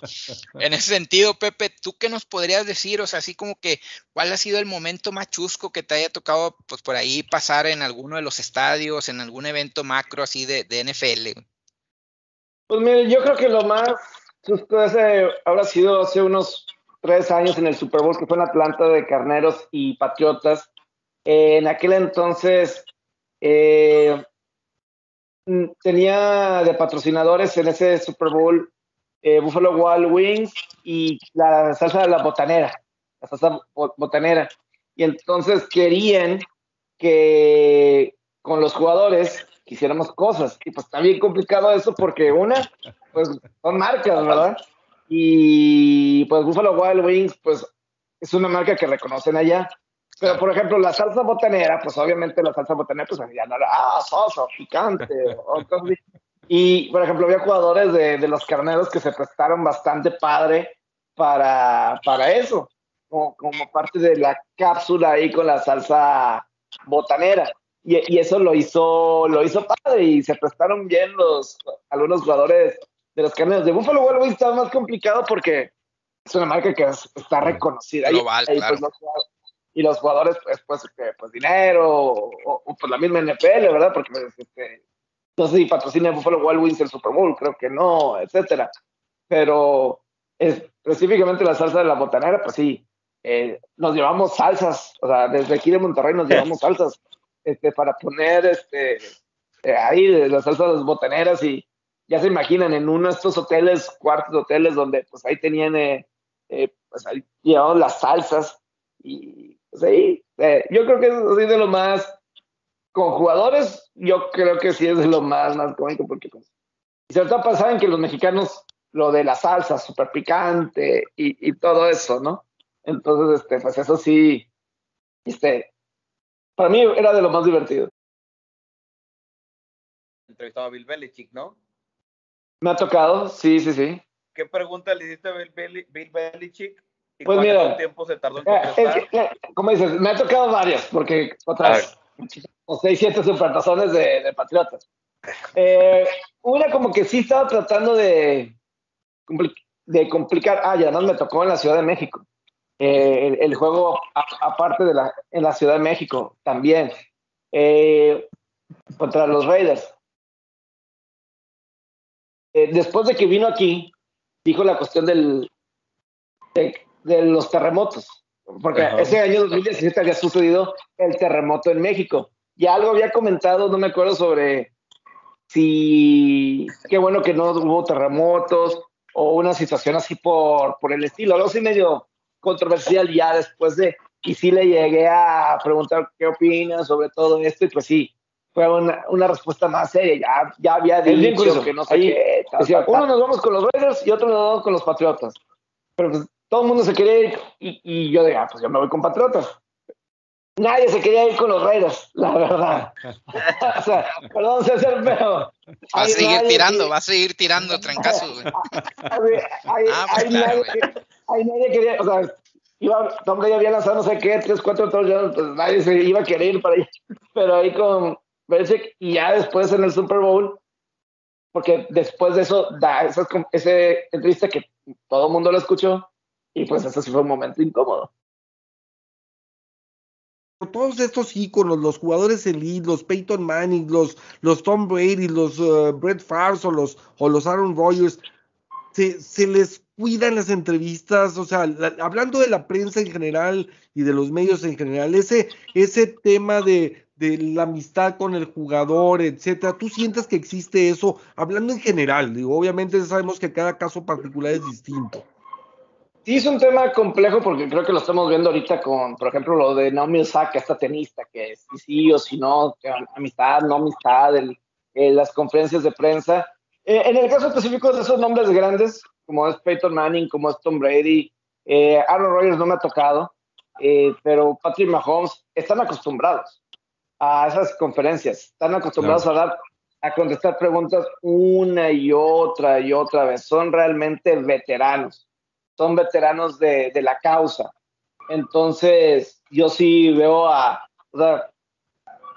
En ese sentido, Pepe, ¿tú qué nos podrías decir? O sea, así como que, ¿cuál ha sido el momento más chusco que te haya tocado, pues por ahí pasar en alguno de los estadios, en algún evento macro así de, de NFL? Pues mire, yo creo que lo más chusco ese habrá sido hace unos tres años en el Super Bowl, que fue en Atlanta de Carneros y Patriotas. en aquel entonces eh, mm, tenía de patrocinadores en ese Super Bowl eh, Buffalo Wild Wings y la salsa de la botanera, la salsa botanera. Y entonces querían que con los jugadores quisiéramos cosas. Y pues está bien complicado eso porque una, pues son marcas, ¿verdad? Y pues Buffalo Wild Wings, pues es una marca que reconocen allá. Pero, por ejemplo, la salsa botanera, pues obviamente la salsa botanera, pues ya no era, ah, soso, picante, o cosas Y, por ejemplo, había jugadores de, de, los carneros que se prestaron bastante padre para, para eso, como, como, parte de la cápsula ahí con la salsa botanera. Y, y, eso lo hizo, lo hizo padre y se prestaron bien los, algunos jugadores de los carneros. De Buffalo Wild Wings está más complicado porque es una marca que está reconocida. Global, y, claro. pues, los, y los jugadores, pues, pues, pues dinero, o, o, pues la misma NFL, ¿verdad? Porque pues, este, no sé si patrocina Buffalo Wild Wings el Super Bowl, creo que no, etcétera. Pero específicamente la salsa de la botanera, pues sí, eh, nos llevamos salsas, o sea, desde aquí de Monterrey nos llevamos salsas este, para poner este, eh, ahí las salsas botaneras y, ya se imaginan en uno de estos hoteles, cuartos de hoteles, donde pues ahí tenían, eh, eh, pues ahí llevaban las salsas y pues ahí, eh, yo creo que es así de lo más, con jugadores, yo creo que sí es de lo más, más cómico, porque pues, y sobre todo pasaban que los mexicanos, lo de la salsa súper picante y, todo eso, ¿no? Entonces, este, pues eso sí, este, para mí era de lo más divertido. Entrevistado a Bill Belichick, ¿no? Me ha tocado, sí, sí, sí. ¿Qué pregunta le hiciste a Bill, Bill Belichick? ¿Y pues cuánto mira, tiempo se tardó en contestar? Es que, como dices, me ha tocado varias, porque otras, o seis, siete supertazones de, de Patriotas. Eh, una como que sí estaba tratando de, de complicar, ah, y además me tocó en la Ciudad de México. Eh, el, el, juego aparte de la, en la Ciudad de México también. Eh, contra los Raiders eh, después de que vino aquí, dijo la cuestión del, de, de los terremotos, porque Ajá. ese año 2017 había sucedido el terremoto en México. Y algo había comentado, no me acuerdo sobre si qué bueno que no hubo terremotos o una situación así por, por el estilo, algo así medio controversial ya después de, y sí le llegué a preguntar qué opina sobre todo esto, y pues sí, fue una, una respuesta más seria. Ya, ya había dicho que no sé Ahí, qué. Tal, decía, tal, uno nos vamos con los Raiders y otro nos vamos con los Patriotas. Pero pues todo el mundo se quería ir y, y yo dije, ah, pues yo me voy con Patriotas. Nadie se quería ir con los Raiders, la verdad. o sea, perdón, César, pero. Va a seguir tirando, que... va a seguir tirando trancazos, güey. hay, ah, pues hay, claro, nadie, hay nadie quería, o sea, iba, Tom Brady había lanzado no sé qué, tres, cuatro touchdowns, pues nadie se iba a querer ir para allá. Pero ahí con, Y ya después en el Super Bowl, porque después de eso da esa, ese entrevista que todo el mundo lo escuchó y pues sí fue un momento incómodo. Todos estos íconos, los jugadores elite, los Peyton Manning, los, los Tom Brady, los uh, Brett Favre o los, o los Aaron Rodgers, se, se les cuidan las entrevistas, o sea, la, hablando de la prensa en general y de los medios en general, ese, ese tema de, de la amistad con el jugador, etcétera. ¿Tú sientes que existe eso? Hablando en general, digo, obviamente sabemos que cada caso particular es distinto. Sí, es un tema complejo porque creo que lo estamos viendo ahorita con, por ejemplo, lo de Naomi Osaka, esta tenista, que si sí o si no, amistad, no amistad, el, el, las conferencias de prensa. Eh, en el caso específico de esos nombres grandes, como es Peyton Manning, como es Tom Brady, eh, Aaron Rodgers no me ha tocado, eh, pero Patrick Mahomes están acostumbrados a esas conferencias. Están acostumbrados no. a dar a contestar preguntas una y otra y otra vez. Son realmente veteranos. Son veteranos de, de la causa. Entonces, yo sí veo a, o sea,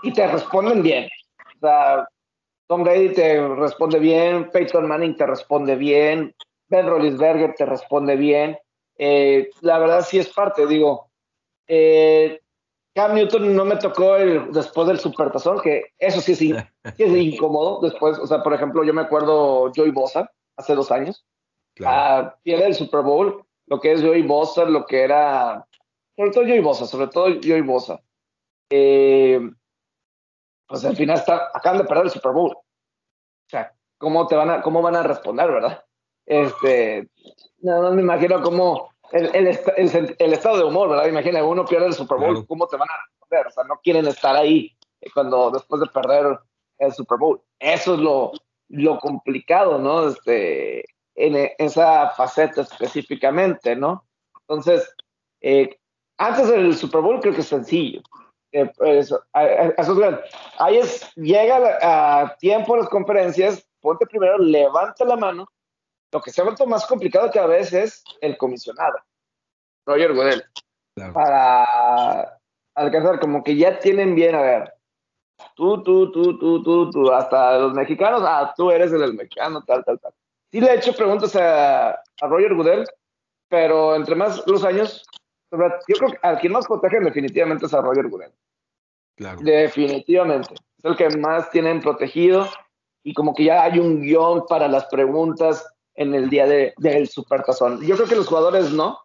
y te responden bien. O sea, Tom Brady te responde bien, Peyton Manning te responde bien, Ben Roethlisberger te responde bien. Eh, la verdad sí es parte, digo. Eh, Cam Newton no me tocó el, después del supertazón, que eso sí es, sí es incómodo después. O sea, por ejemplo, yo me acuerdo Joey Bosa hace dos años. Claro. Uh, pierde el Super Bowl, lo que es Joey Bosa, lo que era, sobre todo Joey Bosa, sobre todo Joey Bosa. Eh, pues al final está, acaban de perder el Super Bowl. O sea, ¿cómo, te van a, cómo van a responder, verdad? Este, no, no me imagino cómo el, el, el, el, estado de humor, ¿verdad? Imagina, uno pierde el Super Bowl, claro. ¿cómo te van a responder? O sea, no quieren estar ahí cuando después de perder el Super Bowl. Eso es lo, lo complicado, ¿no? Este, en esa faceta específicamente, ¿no? Entonces, eh, antes del Super Bowl creo que es sencillo. Eh, pues, ahí es, llega a tiempo las conferencias, ponte primero, levanta la mano. Lo que se ha vuelto más complicado cada vez es el comisionado, Roger Goodell, claro. para alcanzar, como que ya tienen bien, a ver, tú, tú, tú, tú, tú, tú, hasta los mexicanos, ah, tú eres el mexicano, tal, tal, tal. Sí le he hecho preguntas a, a Roger Goodell, pero entre más los años, yo creo que al quien más protegen definitivamente es a Roger Goodell. Claro. Definitivamente. Es el que más tienen protegido y como que ya hay un guion para las preguntas en el día de, del supertazón. Yo creo que los jugadores no,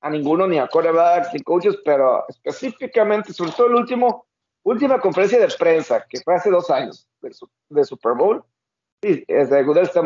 a ninguno, ni a quarterbacks, ni coaches, pero específicamente, sobre todo el último, última conferencia de prensa, que fue hace dos años, de, de Super Bowl, sí, de Goodell está,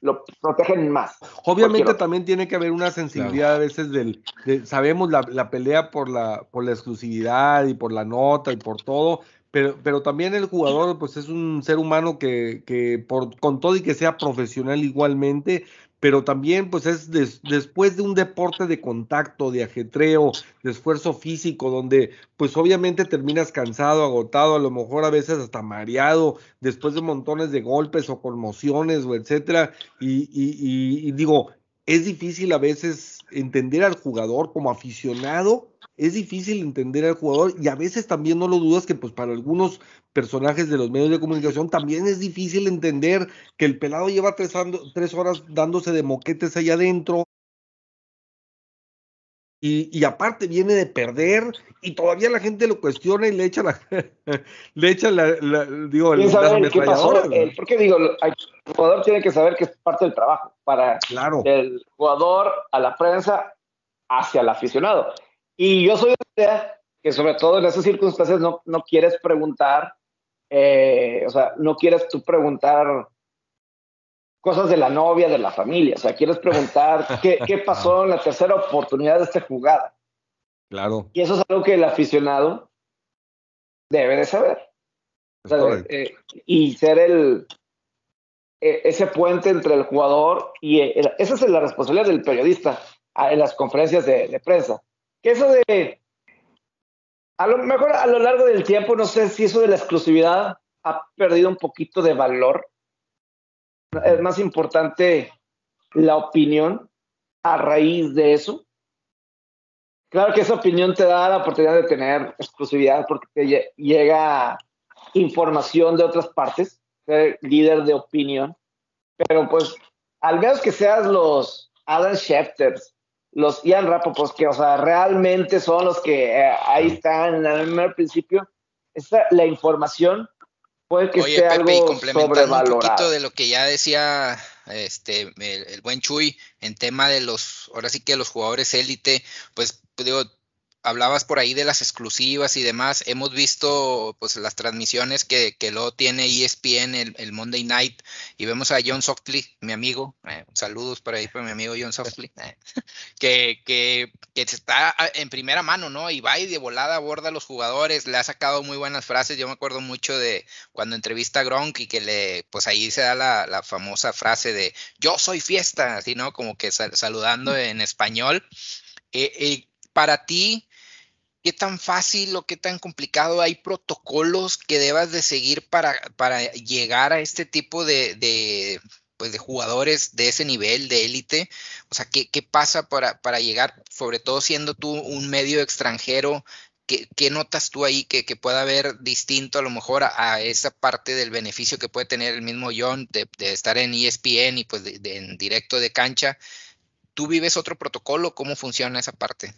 lo protegen más. Obviamente también tiene que haber una sensibilidad claro. a veces del, de, sabemos la, la, pelea por la, por la exclusividad y por la nota y por todo, pero, pero también el jugador pues es un ser humano que, que por, con todo y que sea profesional igualmente, pero también pues es des, después de un deporte de contacto, de ajetreo, de esfuerzo físico, donde pues obviamente terminas cansado, agotado, a lo mejor a veces hasta mareado, después de montones de golpes o conmociones o etcétera, y, y, y, y digo, es difícil a veces entender al jugador como aficionado, es difícil entender al jugador y a veces también no lo dudas que pues para algunos personajes de los medios de comunicación también es difícil entender que el pelado lleva tres, tres horas dándose de moquetes allá adentro. Y, y, aparte viene de perder y todavía la gente lo cuestiona y le echa la le echa la, la digo las ametralladoras porque digo el jugador tiene que saber que es parte del trabajo para claro. el jugador a la prensa hacia el aficionado y yo soy de la idea que sobre todo en esas circunstancias no, no quieres preguntar, eh, o sea, no quieres tú preguntar cosas de la novia, de la familia, o sea, quieres preguntar qué, qué pasó en la tercera oportunidad de esta jugada. Claro. Y eso es algo que el aficionado debe de saber. O sea, eh, y ser el, eh, ese puente entre el jugador y el, esa es la responsabilidad del periodista en las conferencias de, de prensa que eso de, a lo mejor a lo largo del tiempo, no sé si eso de la exclusividad ha perdido un poquito de valor. Es más importante la opinión a raíz de eso. Claro que esa opinión te da la oportunidad de tener exclusividad porque te llega información de otras partes, ser líder de opinión, pero pues al menos que seas los Adam Schefters, los Ian Rapopos, que, o sea, realmente son los que eh, ahí están en el primer principio, esta, la información puede que Oye, esté Pepe, algo y complementando un poquito de lo que ya decía este el, el, buen Chuy en tema de los, ahora sí que los jugadores élite, pues digo, hablabas por ahí de las exclusivas y demás. Hemos visto pues las transmisiones que, que luego tiene ESPN el, el, Monday Night y vemos a John Softley, mi amigo, eh, saludos por ahí para mi amigo John Softley, eh, que, que, que, está en primera mano, ¿no? Y va y de volada aborda a los jugadores, le ha sacado muy buenas frases. Yo me acuerdo mucho de cuando entrevista a Gronk y que le, pues ahí se da la, la famosa frase de yo soy fiesta, así, ¿no? Como que sal, saludando en español. Eh, eh, para ti, qué tan fácil o qué tan complicado hay protocolos que debas de seguir para, para llegar a este tipo de, de, pues de jugadores de ese nivel, de élite? O sea, ¿qué, qué pasa para, para, llegar, sobre todo siendo tú un medio extranjero? ¿Qué, qué notas tú ahí que, que, pueda haber distinto a lo mejor a, esa parte del beneficio que puede tener el mismo John de, estar en ESPN y pues en directo de cancha? ¿Tú vives otro protocolo? ¿Cómo funciona esa parte?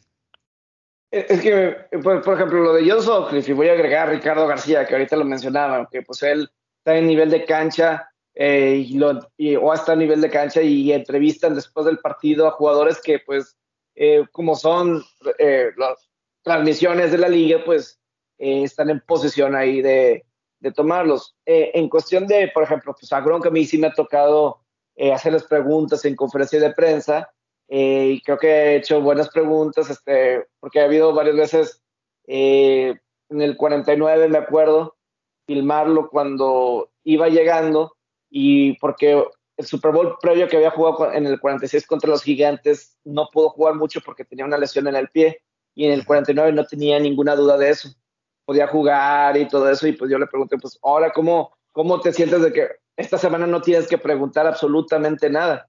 Es que, por, por ejemplo, lo de John Sutcliffe, y voy a agregar a Ricardo García, que ahorita lo mencionaba, que pues él está en nivel de cancha eh, y o hasta a nivel de cancha y entrevistan después del partido a jugadores que pues eh, como son eh, las transmisiones de la liga pues están en posición ahí de, de tomarlos. en cuestión de, por ejemplo, pues a Gronk a mí sí me ha tocado hacerles preguntas en conferencia de prensa y creo que he hecho buenas preguntas este, porque ha habido varias veces en el 49 me acuerdo filmarlo cuando iba llegando y porque el Super Bowl previo que había jugado en el 46 contra los Gigantes no pudo jugar mucho porque tenía una lesión en el pie y en el 49 no tenía ninguna duda de eso. Podía jugar y todo eso y pues yo le pregunté, pues ahora cómo, cómo te sientes de que esta semana no tienes que preguntar absolutamente nada.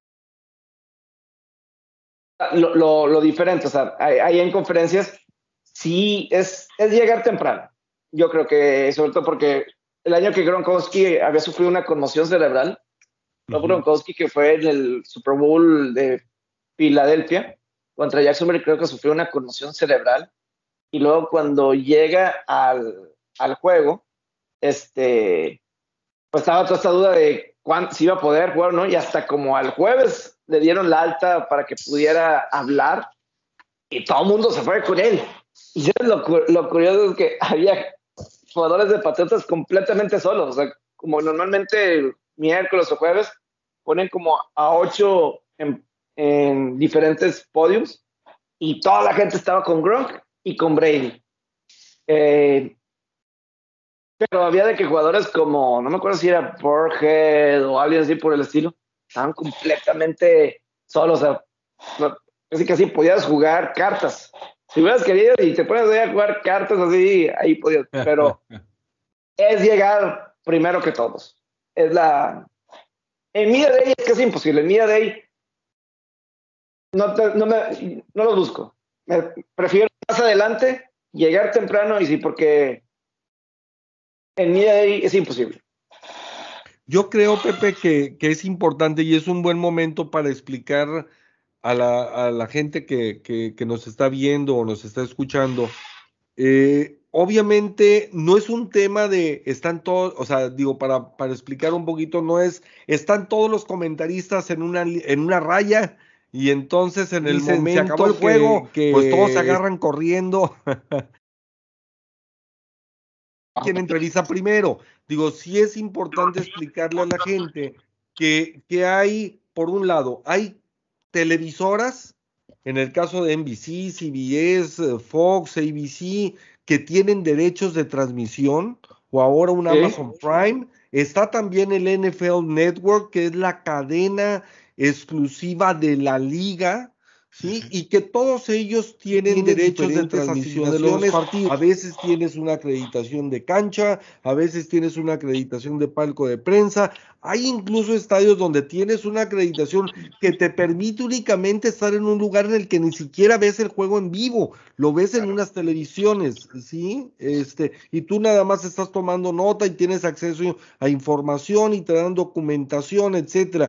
Lo, lo, lo diferente, o sea, ahí en conferencias sí es, es llegar temprano. Yo creo que, sobre todo porque el año que Gronkowski había sufrido una conmoción cerebral, no uh -huh. Gronkowski que fue en el Super Bowl de Filadelfia contra Jacksonville, creo que sufrió una conmoción cerebral. Y luego cuando llega al, al juego, este, pues estaba toda esta duda de cuándo, si iba a poder jugar, ¿no? Y hasta como al jueves le dieron la alta para que pudiera hablar y todo el mundo se fue con él. Y lo, lo curioso es que había jugadores de Patriotas completamente solos. O sea, como normalmente miércoles o jueves ponen como a ocho en, en, diferentes podiums y toda la gente estaba con Gronk y con Brady. Eh, pero había de que jugadores como, no me acuerdo si era Borges o alguien así por el estilo, estaban completamente solos. O sea, casi que así podías jugar cartas si hubieras querido y te pones a jugar cartas así, ahí podías, pero es llegar primero que todos. Es la... En Media Day es que es imposible, en Media Day no, te, no, me, no los busco. Me prefiero más adelante, llegar temprano y sí, porque en Media Day es imposible. Yo creo, Pepe, que, que es importante y es un buen momento para explicar a la, a la gente que, que, que, nos está viendo o nos está escuchando, eh, obviamente no es un tema de están todos, o sea, digo, para, para explicar un poquito, no es, están todos los comentaristas en una, en una raya y entonces en el Dicen, momento se acabó el juego, que, pues todos se agarran corriendo. ¿Quién entrevista primero? Digo, sí es importante explicarle a la gente que, que hay, por un lado, hay televisoras, en el caso de NBC, CBS, Fox, ABC, que tienen derechos de transmisión, o ahora un. Amazon Prime. Está también el NFL Network, que es la cadena exclusiva de la liga, ¿sí? Y que todos ellos tienen, tienen derechos de transmisión de los partidos. A veces tienes una acreditación de cancha, a veces tienes una acreditación de palco de prensa. Hay incluso estadios donde tienes una acreditación que te permite únicamente estar en un lugar en el que ni siquiera ves el juego en vivo, lo ves claro. en unas televisiones, ¿sí? Este, y tú nada más estás tomando nota y tienes acceso a información y te dan documentación, etcétera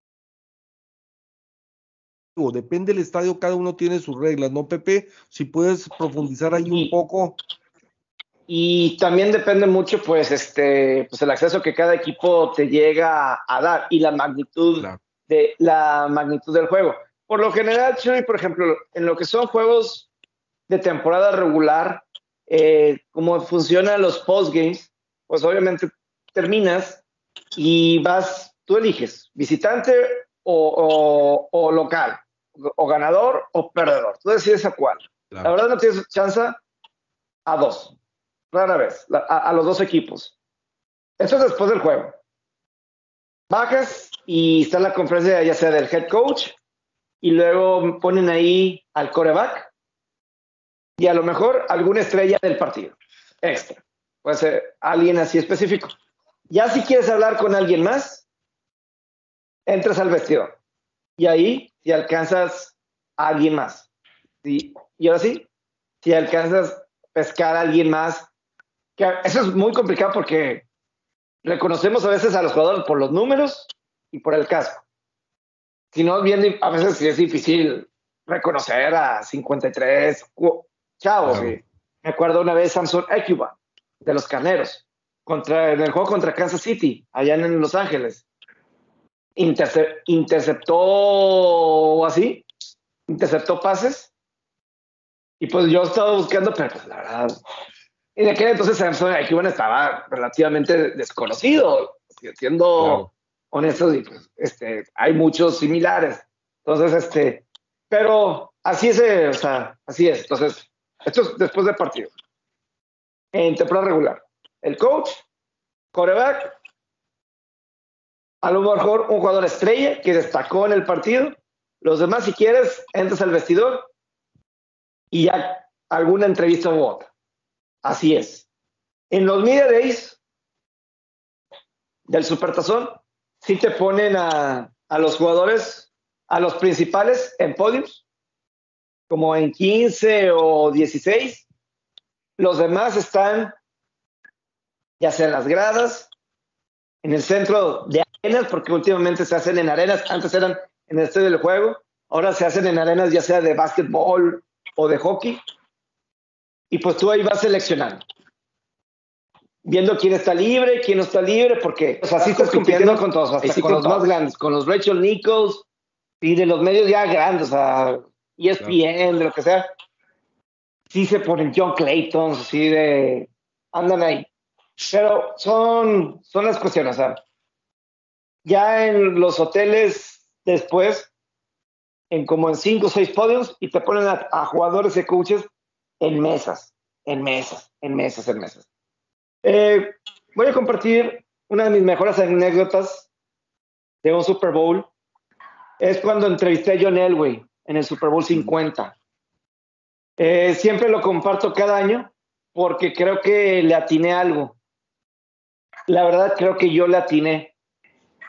depende del estadio, cada uno tiene sus reglas, ¿no, Pepe? Si puedes profundizar ahí un poco. Y también depende mucho, pues, este, pues el acceso que cada equipo te llega a dar y la magnitud claro. de la magnitud del juego. Por lo general, Chuy, por ejemplo, en lo que son juegos de temporada regular, eh, como funcionan los postgames, pues obviamente terminas y vas, tú eliges visitante o, o, o local o ganador o perdedor. Tú decides a cuál. Claro. La verdad no tienes chance a dos. Rara vez. A, a, los dos equipos. Esto es después del juego. Bajas y está la conferencia ya sea del head coach y luego ponen ahí al coreback y a lo mejor alguna estrella del partido. Extra. Puede ser alguien así específico. Ya si quieres hablar con alguien más, entras al vestidor. Y ahí, si alcanzas a alguien más. ¿sí? Y ahora sí, si alcanzas a pescar a alguien más. Que eso es muy complicado porque reconocemos a veces a los jugadores por los números y por el casco. Si no, bien, a veces sí es difícil reconocer a 53 chavos. Me acuerdo una vez Samson Ecuba, de los Carneros, contra, en el juego contra Kansas City, allá en Los Ángeles. Interceptó así, interceptó pases. Y pues yo estaba buscando, pero pues la verdad. En aquel entonces Samson Ecuba estaba relativamente desconocido, siendo honestos, y pues este, hay muchos similares. Entonces, este, pero así es, eh, o sea, así es. Entonces, esto es después del partido. En temporada regular. El coach, coreback, a lo mejor un jugador estrella que destacó en el partido. Los demás, si quieres, entras al vestidor y ya alguna entrevista u otra. Así es. En los media days del Supertazón, sí te ponen a, a los jugadores a los principales en podios, como en 15 o 16. Los demás están ya sea en las gradas, en el centro de arenas, porque últimamente se hacen en arenas, antes eran en el estadio del juego, ahora se hacen en arenas ya sea de básquetbol o de hockey. Y pues tú ahí vas seleccionando. Viendo quién está libre, quién no está libre, porque así estás compitiendo con todos, hasta con los más grandes, con los Rachel Nichols, y de los medios ya grandes, o sea, ESPN, de lo que sea, sí se ponen John Clayton, sí de, andan ahí. Pero son, son las cuestiones, o sea, ya en los hoteles después, en como en cinco o seis podios, y te ponen a, jugadores y coaches en mesas, en mesas, en mesas, en mesas. Eh, voy a compartir una de mis mejores anécdotas de un Super Bowl es cuando entrevisté a John Elway en el Super Bowl 50. Eh, siempre lo comparto cada año porque creo que le atiné algo. La verdad creo que yo le atiné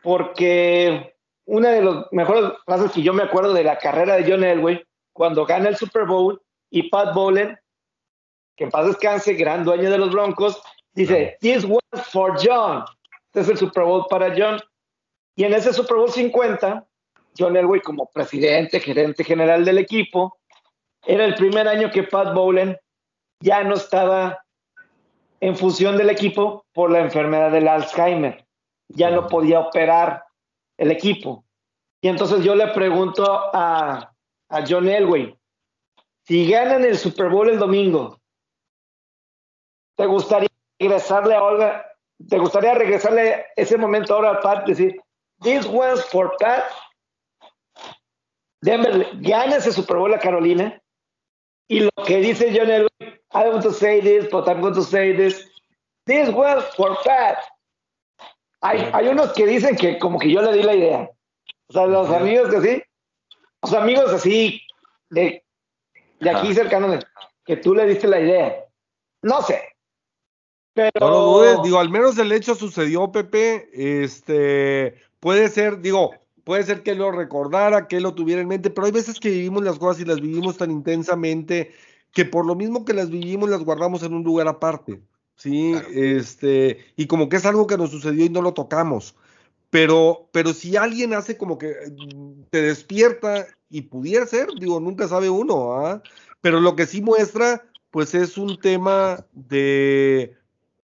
porque una de las mejores frases que yo me acuerdo de la carrera de John Elway, cuando gana el Super Bowl y Pat Bowlen, que en paz descanse, gran dueño de los Broncos, dice, This was for John. Este es el Super Bowl para John. Y en ese Super Bowl 50, John Elway como presidente, gerente general del equipo. Era el primer año que Pat Bowlen ya no estaba en función del equipo por la enfermedad del Alzheimer. Ya no podía operar el equipo. Y entonces yo le pregunto a, a John Elway, si ganan el Super Bowl el domingo, ¿te gustaría regresarle a Olga? ¿Te gustaría regresarle ese momento ahora a Pat? Decir, this was for Pat Denver gana ese Super Bowl a Carolina y lo que dice John Elway, I want to say this, but I'm going to say this. This was for Pat. Hay, hay unos que dicen que como que yo le di la idea. O sea, los amigos que sí, los amigos así de, de aquí cercanos, que tú le diste la idea. No sé. Pero... No lo dudes, digo, al menos el hecho sucedió, Pepe. Este, puede ser, digo, Puede ser que lo recordara, que lo tuviera en mente, pero hay veces que vivimos las cosas y las vivimos tan intensamente que por lo mismo que las vivimos las guardamos en un lugar aparte, ¿sí? Este, y como que es algo que nos sucedió y no lo tocamos. Pero, pero si alguien hace como que mm, te despierta y pudiera ser, digo, nunca sabe uno, ¿ah? Pero lo que sí muestra, pues es un tema de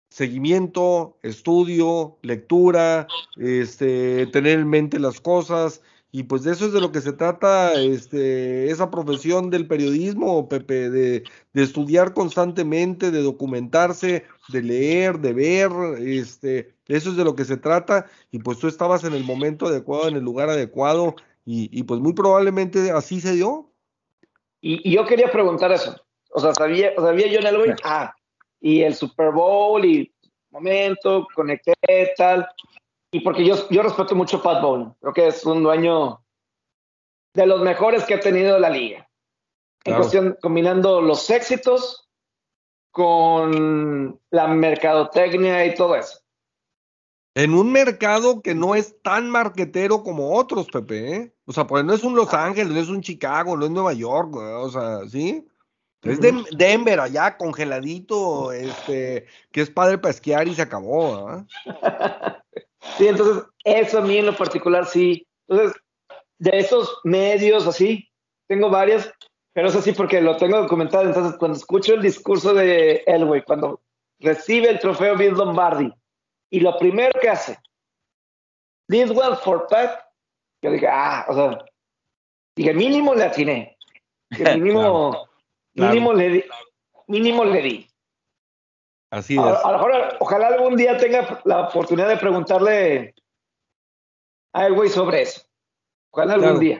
seguimiento, estudio, lectura, este, tener en mente las cosas, y pues de eso es de lo que se trata este, esa profesión del periodismo, Pepe, de, de, estudiar constantemente, de documentarse, de leer, de ver, este, eso es de lo que se trata, y pues tú estabas en el momento adecuado, en el lugar adecuado, y, y pues muy probablemente así se dio. Y, y yo quería preguntar eso, o sea, ¿sabía, sabía yo en el Ah, y el Super Bowl y momento, conecté tal. Y porque yo, yo respeto mucho a Pat Bowlen, creo que es un dueño de los mejores que ha tenido la liga. En cuestión, combinando los éxitos con la mercadotecnia y todo eso. En un mercado que no es tan marquetero como otros, Pepe, ¿eh? O sea, pues no es un Los Ángeles, no es un Chicago, no es Nueva York, o sea, ¿sí? Es de Denver allá, congeladito, este, que es padre para esquiar y se acabó, ¿ah? sí, entonces, eso a mí en lo particular sí. Entonces, de esos medios así, tengo varias, pero eso sí porque lo tengo documentado. Entonces, cuando escucho el discurso de Elway, cuando recibe el trofeo Bill Lombardi, y lo primero que hace, this one for Pat, yo dije, ah, o sea, dije, mínimo le atiné. mínimo, mínimo, Le di, mínimo le di. Así es. A, lo mejor, ojalá algún día tenga la oportunidad de preguntarle a Elway sobre eso. Ojalá algún día.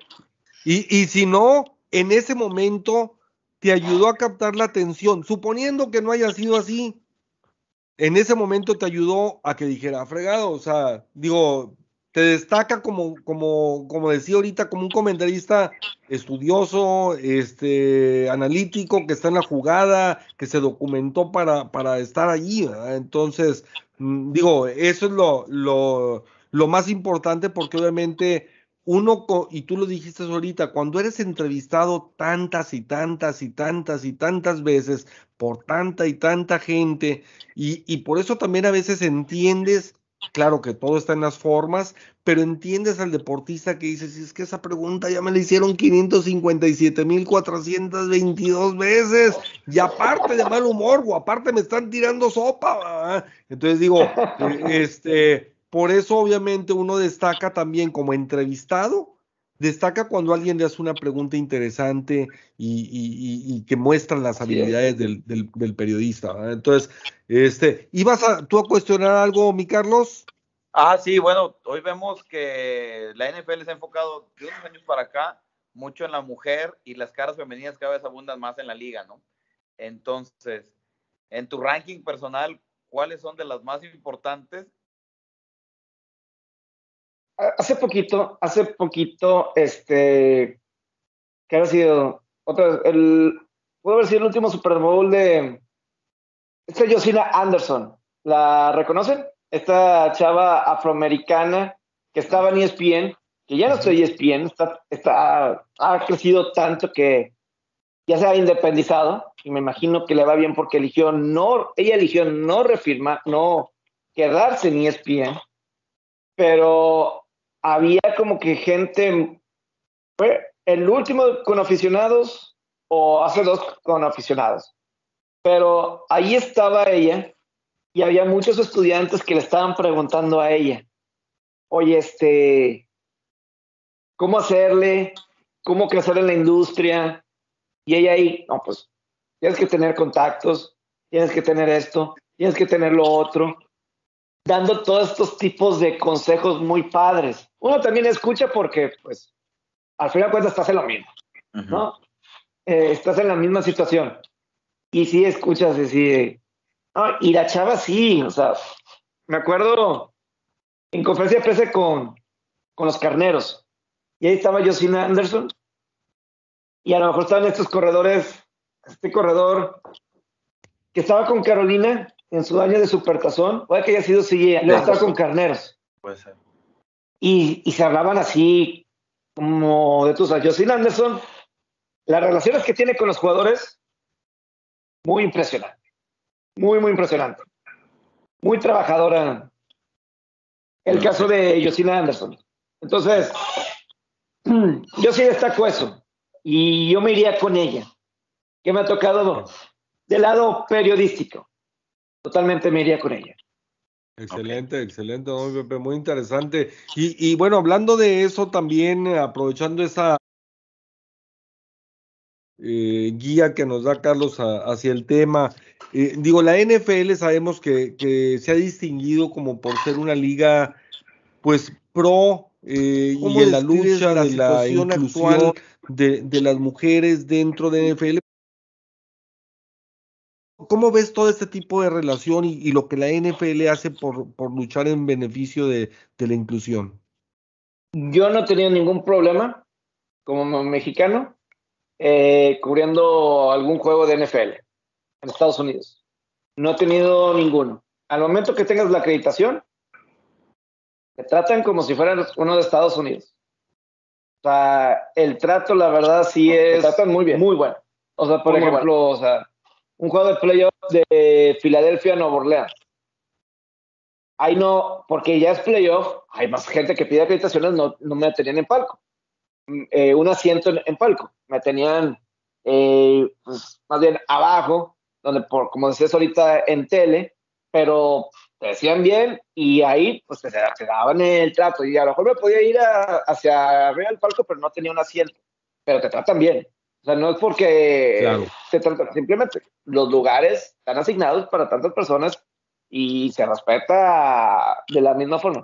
Y, y si no, en ese momento te ayudó a captar la atención, suponiendo que no haya sido así, en ese momento te ayudó a que dijera, fregado, o sea, digo, te destaca como, como, como decía ahorita, como un comentarista estudioso, este, analítico, que está en la jugada, que se documentó para, para estar allí, Entonces, mm, digo, eso es lo, lo, lo más importante porque obviamente uno, y tú lo dijiste ahorita, cuando eres entrevistado tantas y tantas y tantas y tantas veces por tanta y tanta gente, y, y, por eso también a veces entiendes, claro que todo está en las formas, pero entiendes al deportista que dice, si es que esa pregunta ya me la hicieron 557.422 veces, y aparte de mal humor, o aparte me están tirando sopa, entonces digo, este por eso obviamente uno destaca también como entrevistado, destaca cuando alguien le hace una pregunta interesante y, que muestra las habilidades del, periodista. Entonces, este, ¿ibas a, tú a cuestionar algo, mi Carlos? Ah, sí, bueno, hoy vemos que la NFL se ha enfocado de unos años para acá mucho en la mujer y las caras femeninas cada vez abundan más en la liga, ¿no? Entonces, en tu ranking personal, ¿cuáles son de las más importantes hace poquito, hace poquito, este, que ha sido otra el, pudo haber sido el último Super Bowl de esta Josina Anderson. ¿La reconocen? Esta chava afroamericana que estaba en ESPN, que ya no está en ESPN, está, está, ha crecido tanto que ya se ha independizado y me imagino que le va bien porque eligió no, ella eligió no refirmar, no quedarse en ESPN, pero había como que gente, fue el último con aficionados o hace dos con aficionados, pero ahí estaba ella y había muchos estudiantes que le estaban preguntando a ella, oye, este, ¿cómo hacerle? ¿Cómo crecer en la industria? Y ella ahí, no, pues tienes que tener contactos, tienes que tener esto, tienes que tener lo otro dando todos estos tipos de consejos muy padres. Uno también escucha porque, pues, al final de cuentas estás en lo mismo, ¿no? Eh, estás en la misma situación. Y sí escuchas decir, y la chava sí, o sea, me acuerdo en conferencia de prensa con, con los carneros, y ahí estaba Josina Anderson, y a lo mejor estaban estos corredores, este corredor que estaba con Carolina, en su año de supertazón, puede que haya sido sí, no estaba con carneros. Puede ser. Y, y, se hablaban así como de tus Justin Anderson, las relaciones que tiene con los jugadores, muy impresionante. Muy, muy impresionante. Muy trabajadora. El caso de Josina Anderson. Entonces, yo sí destaco eso. Y yo me iría con ella. Que me ha tocado del lado periodístico totalmente me iría con ella. Excelente, excelente, muy interesante. Y, bueno, hablando de eso también, eh, aprovechando esa eh, guía que nos da Carlos hacia el tema, eh, digo, la NFL sabemos que, que, se ha distinguido como por ser una liga, pues, pro y en la lucha de la inclusión de, de las mujeres dentro de NFL, ¿Cómo ves todo este tipo de relación y, lo que la NFL hace por, luchar en beneficio de, la inclusión? Yo no he tenido ningún problema como mexicano eh, cubriendo algún juego de NFL en Estados Unidos. No he tenido ninguno. Al momento que tengas la acreditación, te tratan como si fueran uno de Estados Unidos. O sea, el trato, la verdad, sí es. Te tratan muy bien. Muy bueno. O sea, por Muy ejemplo, o sea, un juego de playoff de Filadelfia a Nueva Orleans. Ahí no, porque ya es playoff, hay más gente que pide acreditaciones, no, no me tenían en palco. Eh, un asiento en, en palco. Me tenían, eh, pues, más bien abajo, donde, por, como decías ahorita, en tele, pero te decían bien y ahí pues te daban el trato y a lo mejor me podía ir a- hacia arriba del palco, pero no tenía un asiento, pero te tratan bien. O sea, no es porque Claro. te tratan, simplemente los lugares están asignados para tantas personas y se respeta de la misma forma.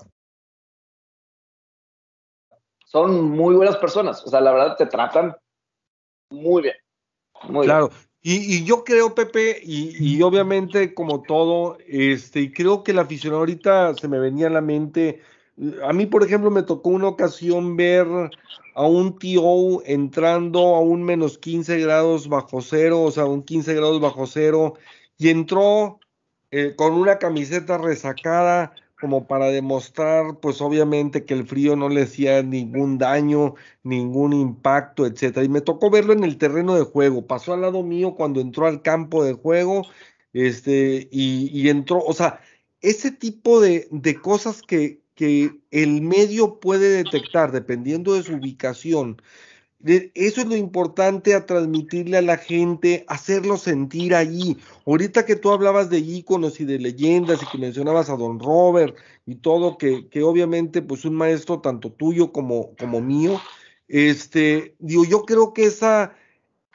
Son muy buenas personas, o sea, la verdad te tratan muy bien. Muy bien. Claro, y, y yo creo, Pepe, y, y obviamente como todo, este, y creo que el aficionado ahorita se me venía a la mente, a mí, por ejemplo, me tocó una ocasión ver a un TO entrando a un menos 15 grados bajo cero, o sea, un 15 grados bajo cero, y entró eh, con una camiseta resacada como para demostrar, pues obviamente que el frío no le hacía ningún daño, ningún impacto, etcétera. Y me tocó verlo en el terreno de juego. Pasó al lado mío cuando entró al campo de juego, este, y, entró, o sea, ese tipo de cosas que, que el medio puede detectar dependiendo de su ubicación. Eso es lo importante a transmitirle a la gente, hacerlo sentir allí. Ahorita que tú hablabas de íconos y de leyendas y que mencionabas a Don Robert y todo, que, que obviamente pues un maestro tanto tuyo como, como mío, este, digo, yo creo que esa,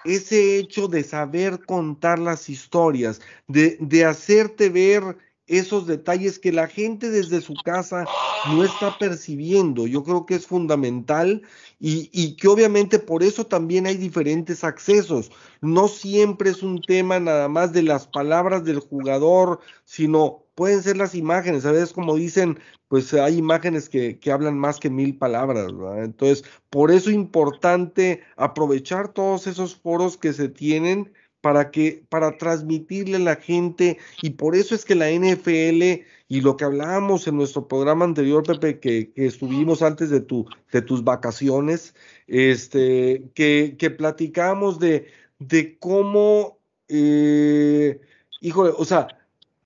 ese hecho de saber contar las historias, de, de hacerte ver esos detalles que la gente desde su casa no está percibiendo, yo creo que es fundamental y, y que obviamente por eso también hay diferentes accesos. No siempre es un tema nada más de las palabras del jugador, sino pueden ser las imágenes. A veces, como dicen, pues hay imágenes que, que hablan más que mil palabras. Entonces, por eso es importante aprovechar todos esos foros que se tienen para que para transmitirle a la gente y por eso es que la NFL y lo que hablábamos en nuestro programa anterior Pepe que, que estuvimos antes de tu de tus vacaciones este que, que platicamos de de cómo eh, híjole o sea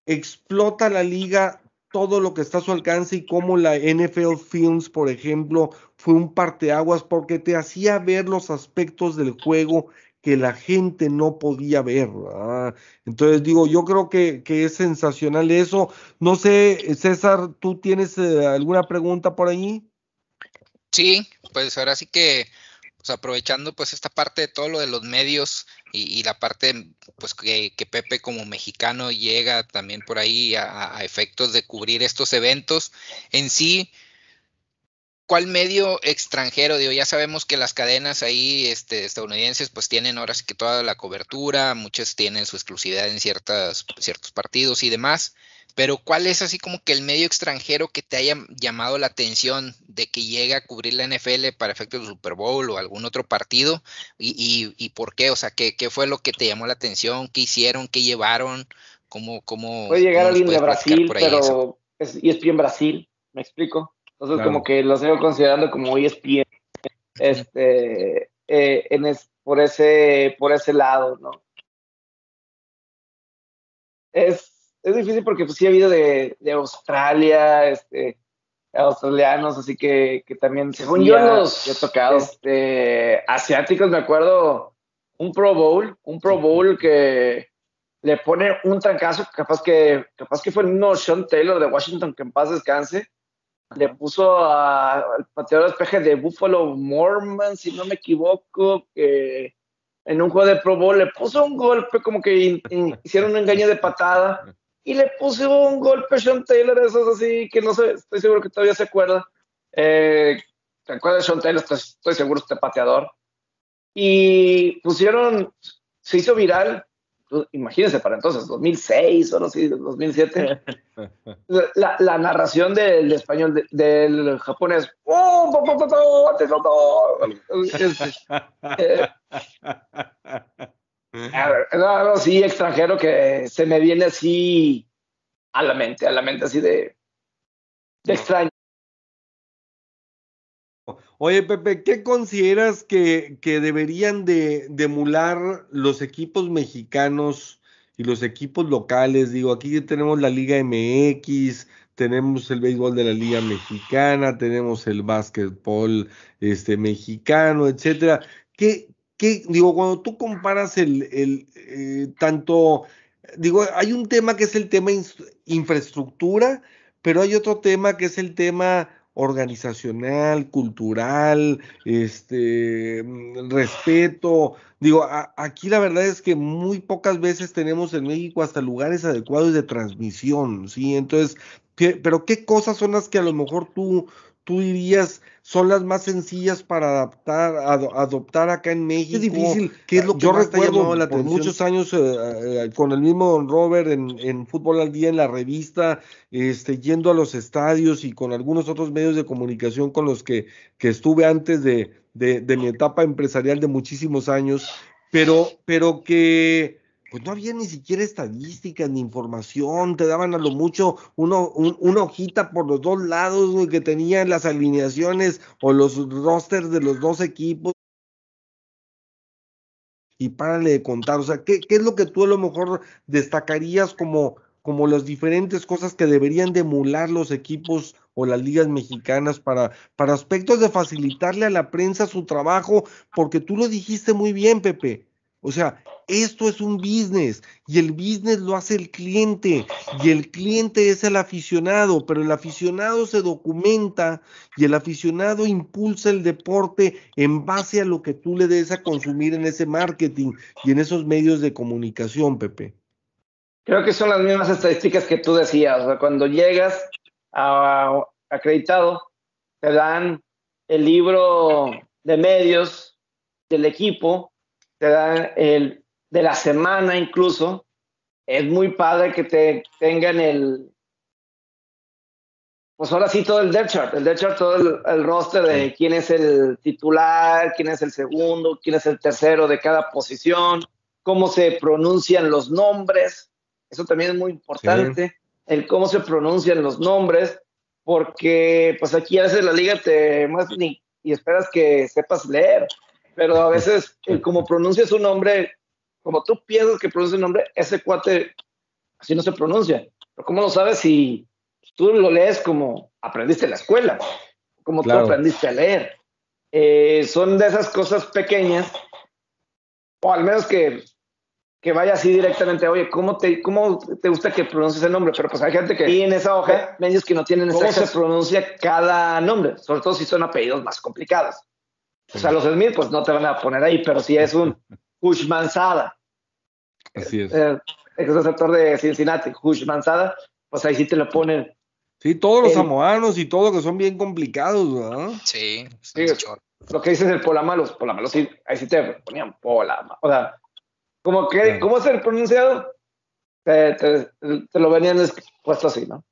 explota la liga todo lo que está a su alcance y cómo la NFL Films, por ejemplo, fue un parteaguas porque te hacía ver los aspectos del juego que la gente no podía ver. Entonces digo, yo creo que, que es sensacional eso. No sé, César, ¿tú tienes eh, alguna pregunta por ahí? Sí, pues ahora sí que, pues aprovechando pues esta parte de todo lo de los medios y, y la parte pues que, que Pepe como mexicano llega también por ahí a efectos de cubrir estos eventos, en sí, ¿cuál medio extranjero? Digo, ya sabemos que las cadenas ahí este, estadounidenses pues tienen ahora sí que toda la cobertura, muchas tienen su exclusividad en ciertas, ciertos partidos y demás, pero ¿cuál es así como que el medio extranjero que te haya llamado la atención de que llegue a cubrir la NFL para efectos del Super Bowl o algún otro partido? ¿Y, y, y por qué? O sea, ¿qué, ¿qué fue lo que te llamó la atención? ¿Qué hicieron? ¿Qué llevaron? ¿Cómo, cómo, Puede llegar alguien de Brasil, por ahí eso? pero es ESPN Brasil, ¿me explico? Entonces Claro. como que lo sigo considerando como ESPN este, eh, en es- por, ese, por ese lado, ¿no? Es, es difícil porque pues, sí ha habido de, de Australia, este, australianos, así que, que también Según sí yo, los- ha tocado. Este, asiáticos, me acuerdo, un Pro Bowl, un Pro Bowl que le pone un trancazo, capaz que, capaz que fue el mismo Sean Taylor de Washington, que en paz descanse, le puso a- al pateador de despeje de Buffalo Mormon, si no me equivoco, que en un juego de Pro Bowl le puso un golpe, como que in- in- hicieron un engaño de patada, y le puso un golpe a Sean Taylor, esos así, que no sé, estoy seguro que todavía se acuerda. Eh, ¿Te acuerdas de Sean Taylor? Estoy, estoy seguro, este pateador. Y pusieron, se hizo viral, imagínense para entonces, 2006 o no sé, 2007, la, la narración del español, de- del japonés. Este, eh, a ver, es algo así extranjero que se me viene así a la mente, a la mente así de, de extraño. Oye, Pepe, ¿qué consideras que, que deberían de, de emular los equipos mexicanos y los equipos locales? Digo, aquí tenemos la Liga MX, tenemos el béisbol de la Liga Mexicana, tenemos el básquetbol este, mexicano, etcétera. ¿Qué, qué, digo, cuando tú comparas el, el eh, tanto, digo, hay un tema que es el tema infraestructura, pero hay otro tema que es el tema organizacional, cultural, este, mm, respeto. Digo, aquí la verdad es que muy pocas veces tenemos en México hasta lugares adecuados de transmisión, ¿sí? Entonces, pero ¿qué cosas son las que a lo mejor tú, tú dirías son las más sencillas para adaptar, adoptar acá en México? Es difícil. ¿Qué es lo que yo recuerdo la por muchos años eh, eh, con el mismo Robert en, en, Fútbol al Día en la revista, este, yendo a los estadios y con algunos otros medios de comunicación con los que, que estuve antes de, de, de mi etapa empresarial de muchísimos años, pero, pero que pues no había ni siquiera estadísticas ni información, te daban a lo mucho uno, una hojita por los dos lados que tenían las alineaciones o los rosters de los dos equipos. Y párale de contar, o sea, ¿qué, ¿qué, es lo que tú a lo mejor destacarías como, como las diferentes cosas que deberían de emular los equipos o las ligas mexicanas para, para aspectos de facilitarle a la prensa su trabajo? Porque tú lo dijiste muy bien, Pepe o sea, esto es un business y el business lo hace el cliente y el cliente es el aficionado, pero el aficionado se documenta y el aficionado impulsa el deporte en base a lo que tú le des a consumir en ese marketing y en esos medios de comunicación, Pepe. Creo que son las mismas estadísticas que tú decías. O sea, cuando llegas a acreditado, te dan el libro de medios del equipo te dan el de la semana incluso. Es muy padre que te tengan el, pues ahora sí todo el depth chart, el depth chart, todo el, roster de quién es el titular, quién es el segundo, quién es el tercero de cada posición, cómo se pronuncian los nombres, eso también es muy importante, el cómo se pronuncian los nombres, porque pues aquí a veces la liga te muestra y esperas que sepas leer, pero a veces, como pronuncia su nombre, como tú piensas que pronuncia un nombre, ese cuate así no se pronuncia. Pero ¿cómo lo sabes si tú lo lees como aprendiste en la escuela? Como tú aprendiste a leer. Eh, son de esas cosas pequeñas, o al menos que, que vaya así directamente, oye, ¿cómo te, ¿cómo te gusta que pronuncies el nombre? Pero pues hay gente que en esa hoja, medios que no tienen ¿Cómo se pronuncia cada nombre? Sobre todo si son apellidos más complicados. O sea, los Smith, pues no te van a poner ahí, pero si es un Manzada. Así es. El, receptor de Cincinnati, Manzada, pues ahí sí te lo ponen. Sí, todos los samoanos y todo que son bien complicados, ¿verdad? Sí, sí lo que dices el Polamalos, Polamalos, sí, ahí sí te ponían Polama. O sea, como que, ¿cómo es el pronunciado? Te, te, te, lo venían puesto así, ¿no?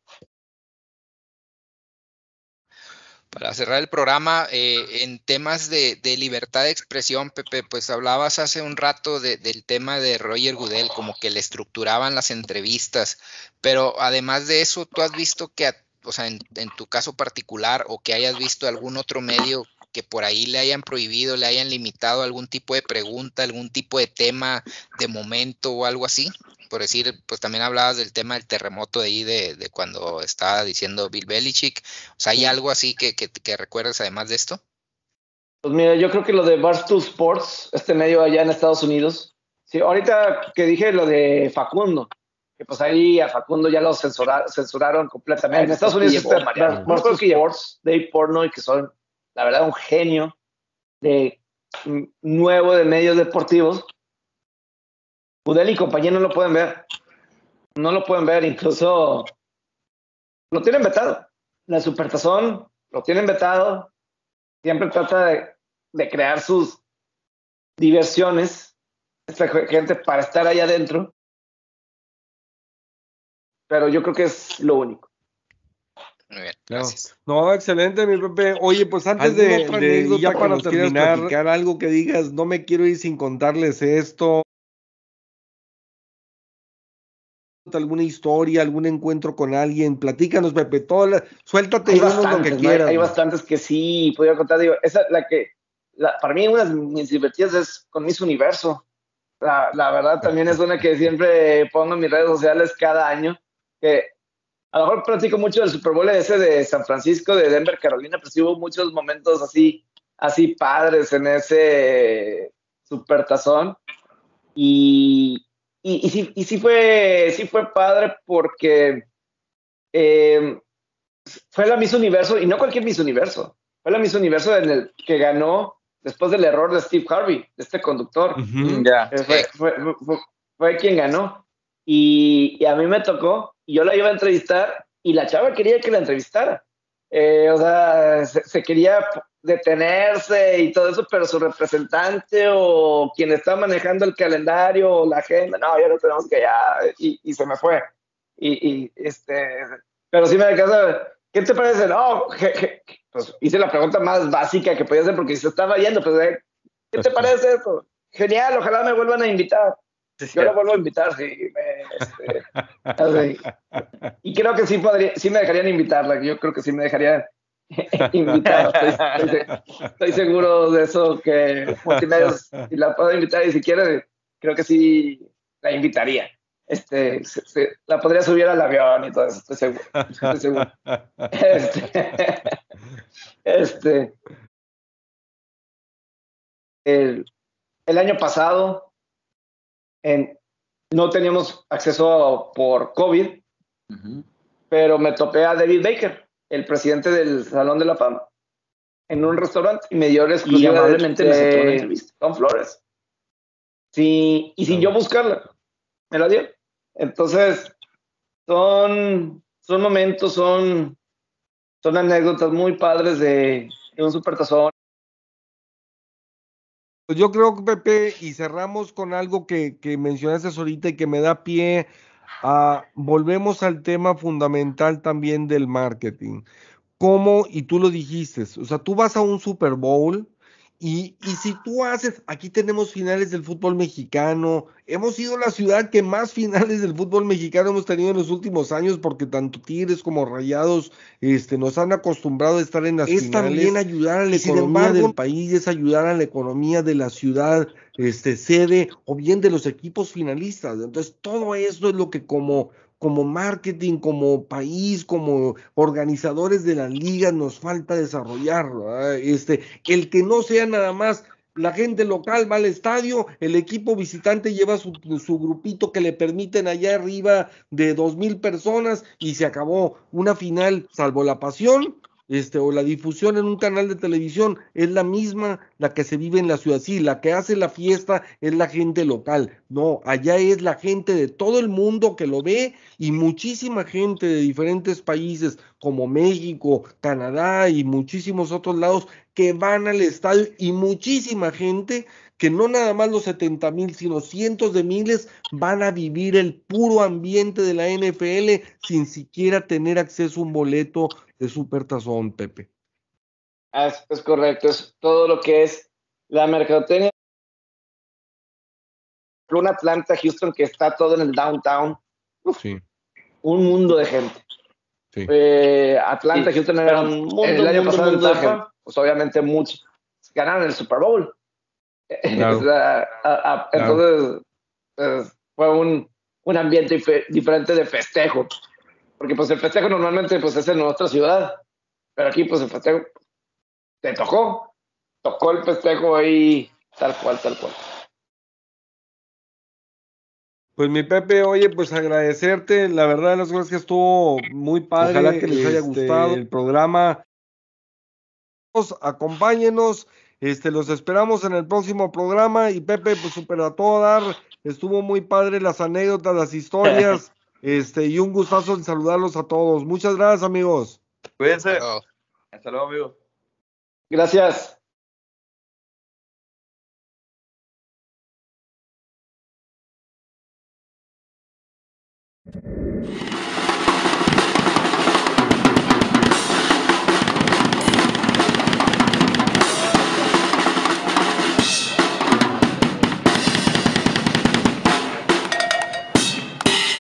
Para cerrar el programa, eh, en temas de, libertad de expresión, Pepe, pues hablabas hace un rato del tema de Roger Goodell, como que le estructuraban las entrevistas, pero además de eso, ¿tú has visto que, o sea, en tu caso particular o que hayas visto algún otro medio que por ahí le hayan prohibido, le hayan limitado algún tipo de pregunta, algún tipo de tema de momento o algo así? por decir, pues también hablabas del tema del terremoto de ahí, de, cuando estaba diciendo Bill Belichick. O sea, ¿hay algo así que, que, recuerdes además de esto? Pues mira, yo creo que lo de Barstool Sports, este medio allá en Estados Unidos, sí, ahorita que dije lo de Facundo, que pues ahí a Facundo ya lo censuraron completamente. En Estados Unidos está Barstool Sports, Dave Pornoy, que son, la verdad, un genio de nuevo de medios deportivos, Udel y compañía no lo pueden ver. No lo pueden ver, incluso lo tienen vetado. La Supertazón lo tienen vetado. Siempre trata de, crear sus diversiones, esta gente para estar ahí adentro. Pero yo creo que es lo único. Muy bien, gracias. No, excelente, mi Pepe. Oye, pues antes de, de ya para terminar, algo que digas, no me quiero ir sin contarles esto. alguna historia, algún encuentro con alguien? Platícanos, Pepe, toda suéltate Hay y dinos lo bastantes, que ¿no? quieras. Hay bastantes que sí podría contar. Digo, esa la que, la- para mí, una de mis divertidas es con Miss Universo. La, la verdad, también es una que siempre pongo en mis redes sociales cada año. Que a lo mejor platico mucho del Super Bowl ese de San Francisco, de Denver, Carolina, pero sí hubo muchos momentos así, así padres en ese supertazón. Y, y, y sí, y sí fue, sí fue padre porque eh, fue la Miss Universo, y no cualquier Miss Universo, fue la Miss Universo en el que ganó después del error de Steve Harvey, de este conductor. Ujú. Ya. Eh, Fue, fue- fue- fue quien ganó. Y, y a mí me tocó, y yo la iba a entrevistar, y la chava quería que la entrevistara. Eh, o sea, se, se quería detenerse y todo eso, pero su representante o quien está manejando el calendario o la agenda, no, ya no tenemos que ya, y, y se me fue. Y, y, este, pero sí me casa, ¿qué te parece? No, je- je- pues hice la pregunta más básica que podía hacer porque se estaba yendo, pues, eh, ¿qué te parece eso? Genial, ojalá me vuelvan a invitar. Yo lo vuelvo a invitar, sí. me, este. Y creo que sí podría, sí me dejarían invitarla. Yo creo que sí me dejarían invitar. Estoy, estoy- estoy seguro de eso que multimedios, si la puedo invitar y si quiere, creo que sí la invitaría. Este, se- se- la podría subir al avión y todo eso, estoy seguro. Estoy seguro. Este, este, el, el año pasado en- no teníamos acceso por COVID, pero me topé a David Baker, el presidente del Salón de la Fama, en un restaurante y me dio la exclusiva Y amablemente de- me una entrevista. flores. Sí, y sin yo buscarla, me la dio. Entonces, son, son momentos, son, son anécdotas muy padres de, de un supertazón. Pues yo creo que Pepe, y cerramos con algo que, que mencionaste ahorita y que me da pie a, volvemos al tema fundamental también del marketing. ¿Cómo? Y tú lo dijiste, o sea, tú vas a un Super Bowl y, y si tú haces, aquí tenemos finales del fútbol mexicano, hemos sido la ciudad que más finales del fútbol mexicano hemos tenido en los últimos años porque tanto Tigres como Rayados este, nos han acostumbrado a estar en las Es finales. también ayudar a la economía embargo- del país, es ayudar a la economía de la ciudad, este, sede o bien de los equipos finalistas. Entonces, todo eso es lo que como, como marketing, como país, como organizadores de las ligas nos falta desarrollar. ¿verdad? Este, el que no sea nada más la gente local va al estadio, el equipo visitante lleva su, su grupito que le permiten allá arriba de dos mil personas y se acabó una final, salvo la pasión, este, o la difusión en un canal de televisión, es la misma la que se vive en la ciudad. Sí, la que hace la fiesta es la gente local. No, allá es la gente de todo el mundo que lo ve y muchísima gente de diferentes países como México, Canadá y muchísimos otros lados que van al estadio y muchísima gente que no nada más los 70 mil, sino cientos de miles van a vivir el puro ambiente de la NFL sin siquiera tener acceso a un boleto de Supertazón, Pepe. Ah, Es, es correcto, es todo lo que es la mercadotecnia. Un Atlanta, Houston, que está todo en el downtown, Sí, un mundo de gente. sí. Eh, Atlanta, Sí, Houston era un mundo, el año mundo, pasado en mundo de gente. pues obviamente muchos ganaron el Super Bowl. Claro. Claro. Entonces, pues, fue un, un ambiente dife- diferente de festejo. Porque pues el festejo normalmente pues es en otra ciudad. Pero aquí pues el festejo te tocó. Tocó el festejo ahí tal cual, tal cual. Pues mi Pepe, oye, pues agradecerte, la verdad las cosas que estuvo muy padre. Ojalá que les haya este, gustado. el programa. Acompáñenos, este, los esperamos en el próximo programa y Pepe, pues súper a todo dar, estuvo muy padre las anécdotas, las historias, este, y un gustazo en saludarlos a todos. Muchas gracias, amigos. Cuídense. Hasta luego, amigos. Gracias.